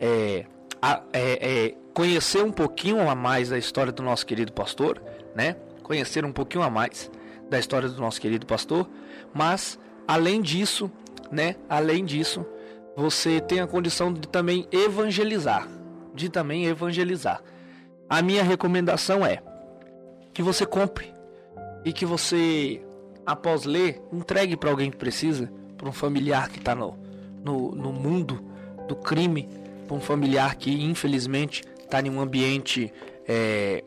é, a, é, é, conhecer um pouquinho a mais da história do nosso querido pastor, né? Conhecer um pouquinho a mais da história do nosso querido pastor, mas além disso, né? Além disso, você tem a condição de também evangelizar, de também evangelizar. A minha recomendação é que você compre e que você, após ler, entregue para alguém que precisa, para um familiar que está no, no, no mundo do crime, para um familiar que infelizmente está em um ambiente é,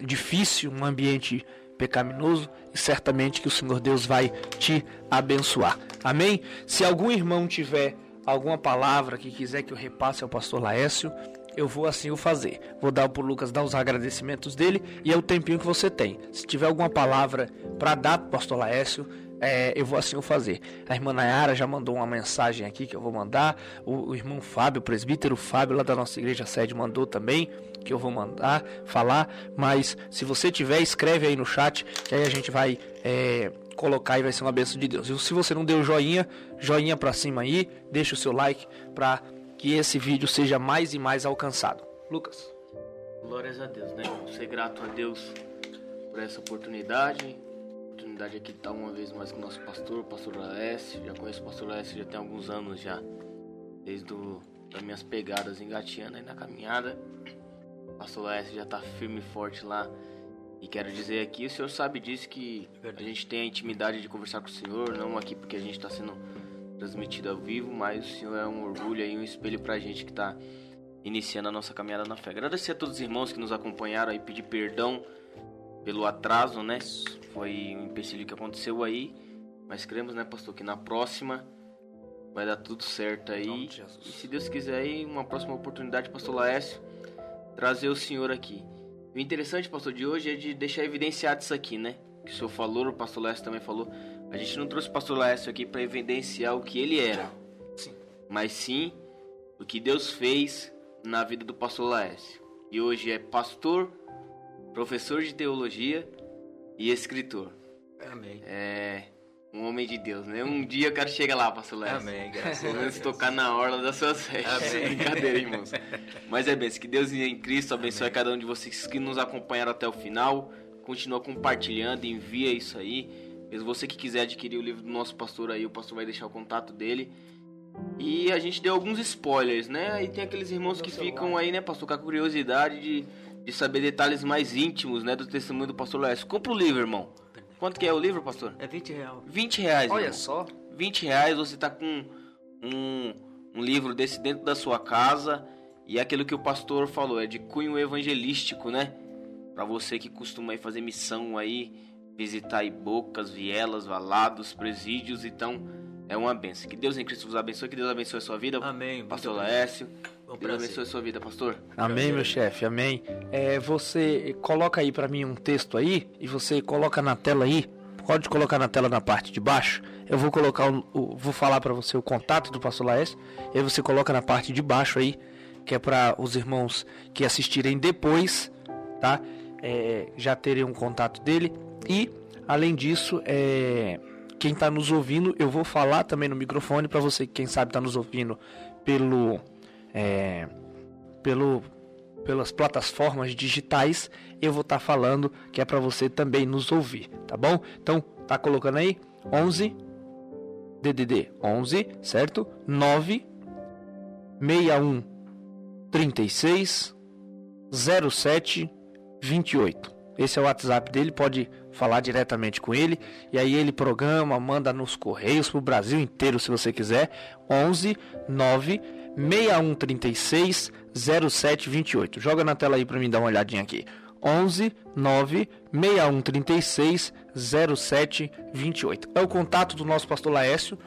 difícil, um ambiente pecaminoso certamente que o Senhor Deus vai te abençoar. Amém? Se algum irmão tiver alguma palavra que quiser que eu repasse ao pastor Laécio, eu vou assim o fazer. Vou dar para o Lucas dar os agradecimentos dele e é o tempinho que você tem. Se tiver alguma palavra para dar para o pastor Laécio, é, eu vou assim o fazer. A irmã Nayara já mandou uma mensagem aqui que eu vou mandar. O, o, irmão Fábio, o presbítero Fábio, lá da nossa igreja sede, mandou também que eu vou mandar, falar. Mas se você tiver, escreve aí no chat, que aí a gente vai é, colocar e vai ser uma bênção de Deus. E se você não deu joinha, joinha para cima aí, deixa o seu like para que esse vídeo seja mais e mais alcançado. Lucas. Glórias a Deus, né? Ser grato a Deus por essa oportunidade oportunidade aqui de estar uma vez mais com o nosso pastor, o pastor Alessio. Já conheço o pastor Alessio já tem alguns anos já, desde do, das minhas pegadas engateando aí na caminhada. Pastor Alessio já está firme e forte lá. E quero dizer aqui, o senhor sabe disso que a gente tem a intimidade de conversar com o senhor, não aqui porque a gente está sendo transmitido ao vivo, mas o senhor é um orgulho e um espelho para a gente que está iniciando a nossa caminhada na fé. Agradecer a todos os irmãos que nos acompanharam e pedir perdão pelo atraso, né? Foi um empecilho que aconteceu aí, mas cremos, né, pastor, que na próxima vai dar tudo certo aí. E se Deus quiser aí, uma próxima oportunidade, pastor Laércio, trazer o senhor aqui. O interessante, pastor, de hoje é de deixar evidenciado isso aqui, né? Que o senhor falou, o pastor Laércio também falou. A gente não trouxe o pastor Laércio aqui para evidenciar o que ele era, sim. mas sim o que Deus fez na vida do pastor Laércio. E hoje é pastor, professor de teologia e escritor. Amém. É um homem de Deus, né? Um dia eu quero chegar lá, pastor Léo. Amém, graças Pelo menos tocar na orla das suas festas. Brincadeira, irmãos. Mas é bem, que Deus em Cristo abençoe Amém. cada um de vocês que nos acompanharam até o final. Continua compartilhando, envia isso aí. Mesmo você que quiser adquirir o livro do nosso pastor aí, o pastor vai deixar o contato dele. E a gente deu alguns spoilers, né? Aí tem aqueles irmãos que ficam aí, né, pastor, com a curiosidade de, de saber detalhes mais íntimos, né, do testemunho do pastor Léo. Compra o livro, irmão. Quanto que é o livro, pastor? É 20 reais. 20 reais. Olha irmão. só. 20 reais você tá com um, um livro desse dentro da sua casa. E é aquilo que o pastor falou, é de cunho evangelístico, né? Para você que costuma aí fazer missão aí, visitar aí bocas, vielas, valados, presídios, então é uma benção. Que Deus em Cristo vos abençoe, que Deus abençoe a sua vida. Amém. Pastor Laércio. Bom Deus abençoe a sua vida, pastor. Amém, meu chefe, amém. É, você coloca aí para mim um texto aí e você coloca na tela aí. Pode colocar na tela na parte de baixo. Eu vou colocar o, o vou falar para você o contato do pastor Laércio. E aí você coloca na parte de baixo aí, que é para os irmãos que assistirem depois, tá? É, já terem um contato dele. E além disso, é, quem está nos ouvindo, eu vou falar também no microfone para você, quem sabe está nos ouvindo pelo é, pelo, pelas plataformas digitais, eu vou estar tá falando que é para você também nos ouvir, tá bom? Então, tá colocando aí 11 DDD 11, certo? 9 61 36 07 28. Esse é o WhatsApp dele, pode falar diretamente com ele. E aí ele programa, manda nos correios pro Brasil inteiro se você quiser. 11 9 6136 0728. Joga na tela aí para mim dar uma olhadinha aqui. 11 9 6136 0728. É o contato do nosso pastor Laércio,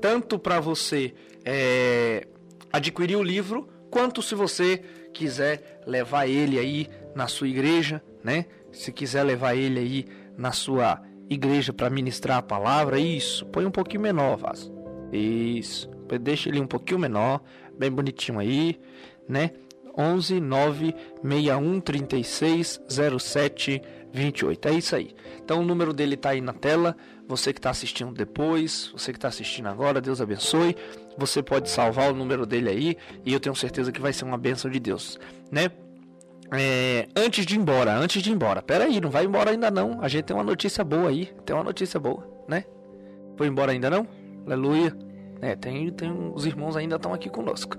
tanto para você é, adquirir o livro, quanto se você quiser levar ele aí na sua igreja, né? Se quiser levar ele aí na sua igreja para ministrar a palavra, isso, põe um pouquinho menor, vaso. Isso, deixa ele um pouquinho menor, bem bonitinho aí, né? 11 9 61 36 07 28. É isso aí. Então o número dele tá aí na tela. Você que está assistindo depois, você que está assistindo agora, Deus abençoe. Você pode salvar o número dele aí e eu tenho certeza que vai ser uma bênção de Deus, né? É, antes de ir embora, antes de ir embora, pera aí, não vai embora ainda não. A gente tem uma notícia boa aí, tem uma notícia boa, né? Foi embora ainda não? Aleluia. É, tem, tem os irmãos ainda estão aqui conosco.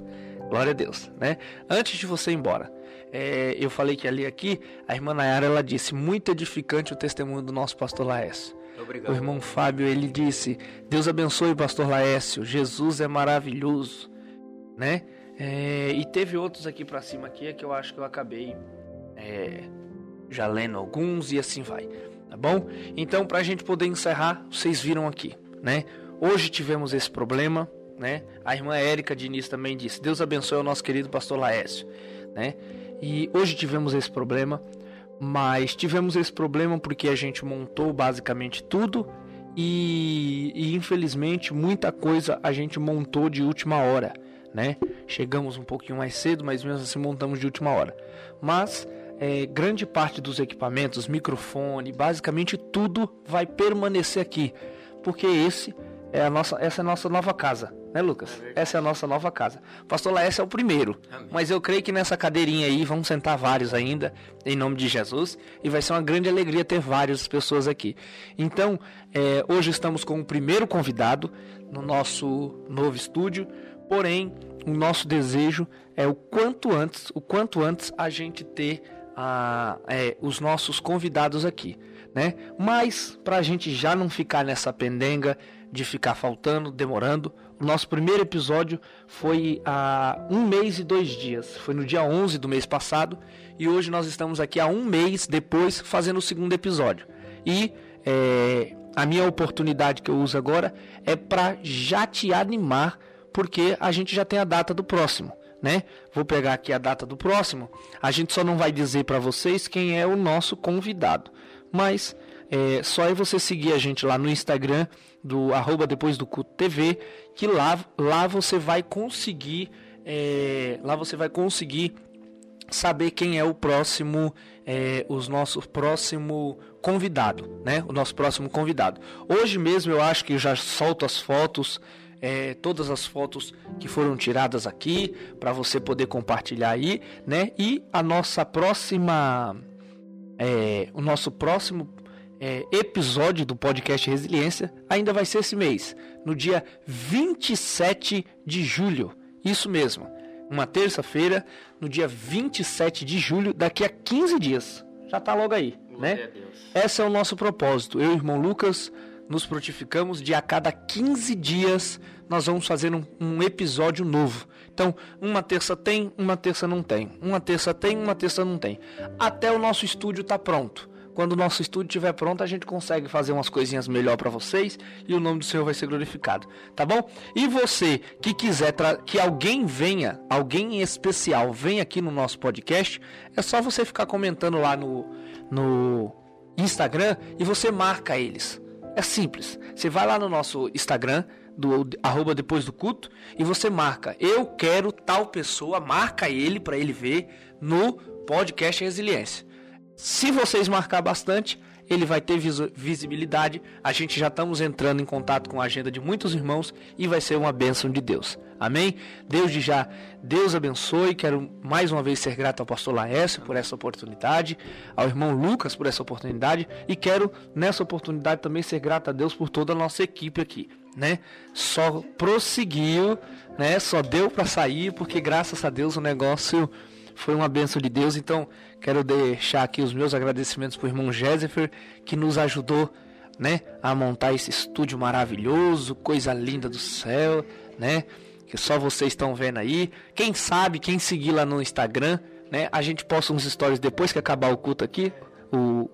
Glória a Deus, né? Antes de você ir embora, é, eu falei que ali aqui, a irmã Nayara, ela disse, muito edificante o testemunho do nosso pastor Laércio. Obrigado. O irmão Fábio, ele disse, Deus abençoe o pastor Laércio, Jesus é maravilhoso, né? É, e teve outros aqui para cima aqui, é que eu acho que eu acabei é, já lendo alguns e assim vai, tá bom? Então, para a gente poder encerrar, vocês viram aqui, né? Hoje tivemos esse problema, né? A irmã Érica Diniz também disse: Deus abençoe o nosso querido pastor Laércio, né? E hoje tivemos esse problema, mas tivemos esse problema porque a gente montou basicamente tudo e, e infelizmente muita coisa a gente montou de última hora, né? Chegamos um pouquinho mais cedo, mas mesmo assim montamos de última hora. Mas é, grande parte dos equipamentos, microfone, basicamente tudo vai permanecer aqui, porque esse é a nossa, essa é a nossa nova casa, né, Lucas? É essa é a nossa nova casa. Pastor Laércio é o primeiro, Amém. mas eu creio que nessa cadeirinha aí vão sentar vários ainda, em nome de Jesus, e vai ser uma grande alegria ter várias pessoas aqui. Então, é, hoje estamos com o primeiro convidado no nosso novo estúdio, porém, o nosso desejo é o quanto antes, o quanto antes a gente ter a, é, os nossos convidados aqui, né? Mas para a gente já não ficar nessa pendenga de ficar faltando, demorando. O nosso primeiro episódio foi há um mês e dois dias. Foi no dia 11 do mês passado. E hoje nós estamos aqui há um mês depois fazendo o segundo episódio. E é, a minha oportunidade que eu uso agora é para já te animar, porque a gente já tem a data do próximo. Né? Vou pegar aqui a data do próximo. A gente só não vai dizer para vocês quem é o nosso convidado, mas é só é você seguir a gente lá no Instagram do arroba depois do culto TV, que lá, lá você vai conseguir é, lá você vai conseguir saber quem é o próximo, é, os nosso próximo convidado, né? O nosso próximo convidado. Hoje mesmo eu acho que eu já solto as fotos, é, todas as fotos que foram tiradas aqui para você poder compartilhar aí, né? E a nossa próxima, é, o nosso próximo é, episódio do podcast Resiliência ainda vai ser esse mês, no dia 27 de julho. Isso mesmo, uma terça-feira, no dia 27 de julho, daqui a 15 dias. Já tá logo aí, né? Esse é o nosso propósito. Eu e o irmão Lucas nos frutificamos de a cada 15 dias nós vamos fazer um, um, episódio novo. Então, uma terça tem, uma terça não tem. Uma terça tem, uma terça não tem. Até o nosso estúdio tá pronto. Quando o nosso estúdio estiver pronto, a gente consegue fazer umas coisinhas melhor para vocês e o nome do Senhor vai ser glorificado, tá bom? E você que quiser que alguém venha, alguém especial venha aqui no nosso podcast, é só você ficar comentando lá no, no Instagram e você marca eles. É simples. Você vai lá no nosso Instagram, do arroba depois do culto, e você marca, eu quero tal pessoa, marca ele para ele ver no podcast Resiliência. Se vocês marcar bastante, ele vai ter visibilidade. A gente já estamos entrando em contato com a agenda de muitos irmãos e vai ser uma bênção de Deus. Amém? Deus de já, Deus abençoe. Quero mais uma vez ser grato ao pastor Laércio por essa oportunidade, ao irmão Lucas por essa oportunidade e quero nessa oportunidade também ser grato a Deus por toda a nossa equipe aqui, né? Só prosseguiu, né? Só deu para sair porque graças a Deus o negócio foi uma bênção de Deus. Então, quero deixar aqui os meus agradecimentos para o irmão Jéssifer, que nos ajudou né, a montar esse estúdio maravilhoso, coisa linda do céu, né? Que só vocês estão vendo aí. Quem sabe, quem seguir lá no Instagram, né? A gente posta uns stories depois que acabar o culto aqui, o,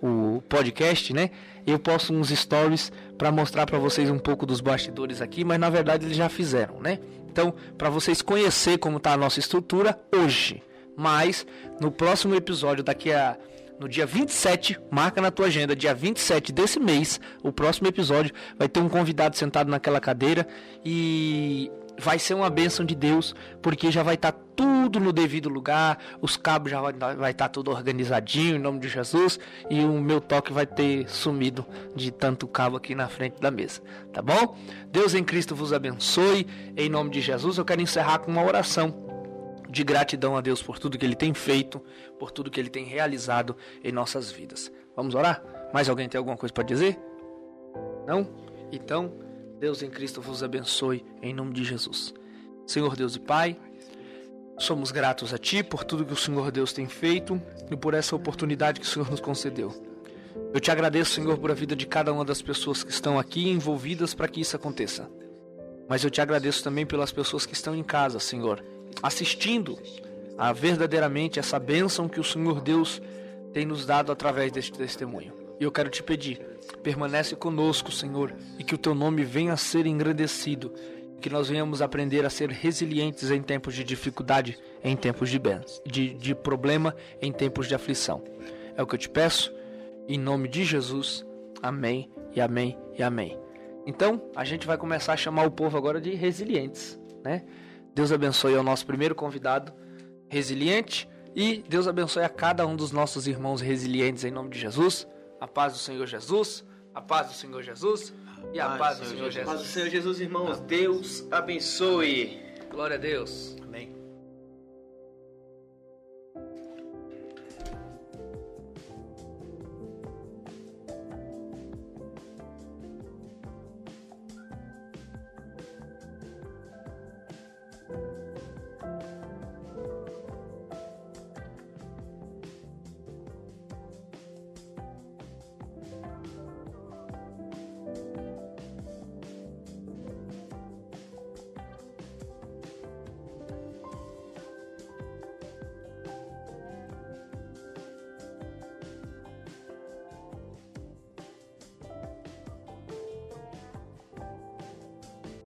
o podcast, né? Eu posto uns stories para mostrar para vocês um pouco dos bastidores aqui, mas na verdade eles já fizeram, né? Então, para vocês conhecer como está a nossa estrutura hoje, mas no próximo episódio, daqui a no dia 27, marca na tua agenda, dia 27 desse mês, o próximo episódio vai ter um convidado sentado naquela cadeira e vai ser uma bênção de Deus, porque já vai estar tá tudo no devido lugar, os cabos já vai estar tá tudo organizadinho em nome de Jesus e o meu toque vai ter sumido de tanto cabo aqui na frente da mesa, tá bom? Deus em Cristo vos abençoe, em nome de Jesus. Eu quero encerrar com uma oração de gratidão a Deus por tudo que Ele tem feito, por tudo que Ele tem realizado em nossas vidas. Vamos orar? Mais alguém tem alguma coisa para dizer? Não? Então, Deus em Cristo vos abençoe em nome de Jesus. Senhor Deus e Pai, somos gratos a Ti por tudo que o Senhor Deus tem feito e por essa oportunidade que o Senhor nos concedeu. Eu te agradeço, Senhor, por a vida de cada uma das pessoas que estão aqui envolvidas para que isso aconteça. Mas eu te agradeço também pelas pessoas que estão em casa, Senhor, assistindo a verdadeiramente essa bênção que o Senhor Deus tem nos dado através deste testemunho. E eu quero te pedir, permanece conosco, Senhor, e que o teu nome venha a ser engrandecido, que nós venhamos aprender a ser resilientes em tempos de dificuldade, em tempos de, bens, de, de problema, em tempos de aflição. É o que eu te peço, em nome de Jesus. Amém e amém e amém. Então, a gente vai começar a chamar o povo agora de resilientes, né? Deus abençoe ao nosso primeiro convidado, resiliente, e Deus abençoe a cada um dos nossos irmãos resilientes em nome de Jesus. A paz do Senhor Jesus, a paz do Senhor Jesus e a paz, paz do Senhor Jesus. A paz do Senhor Jesus, irmãos. Deus abençoe. Glória a Deus. Amém.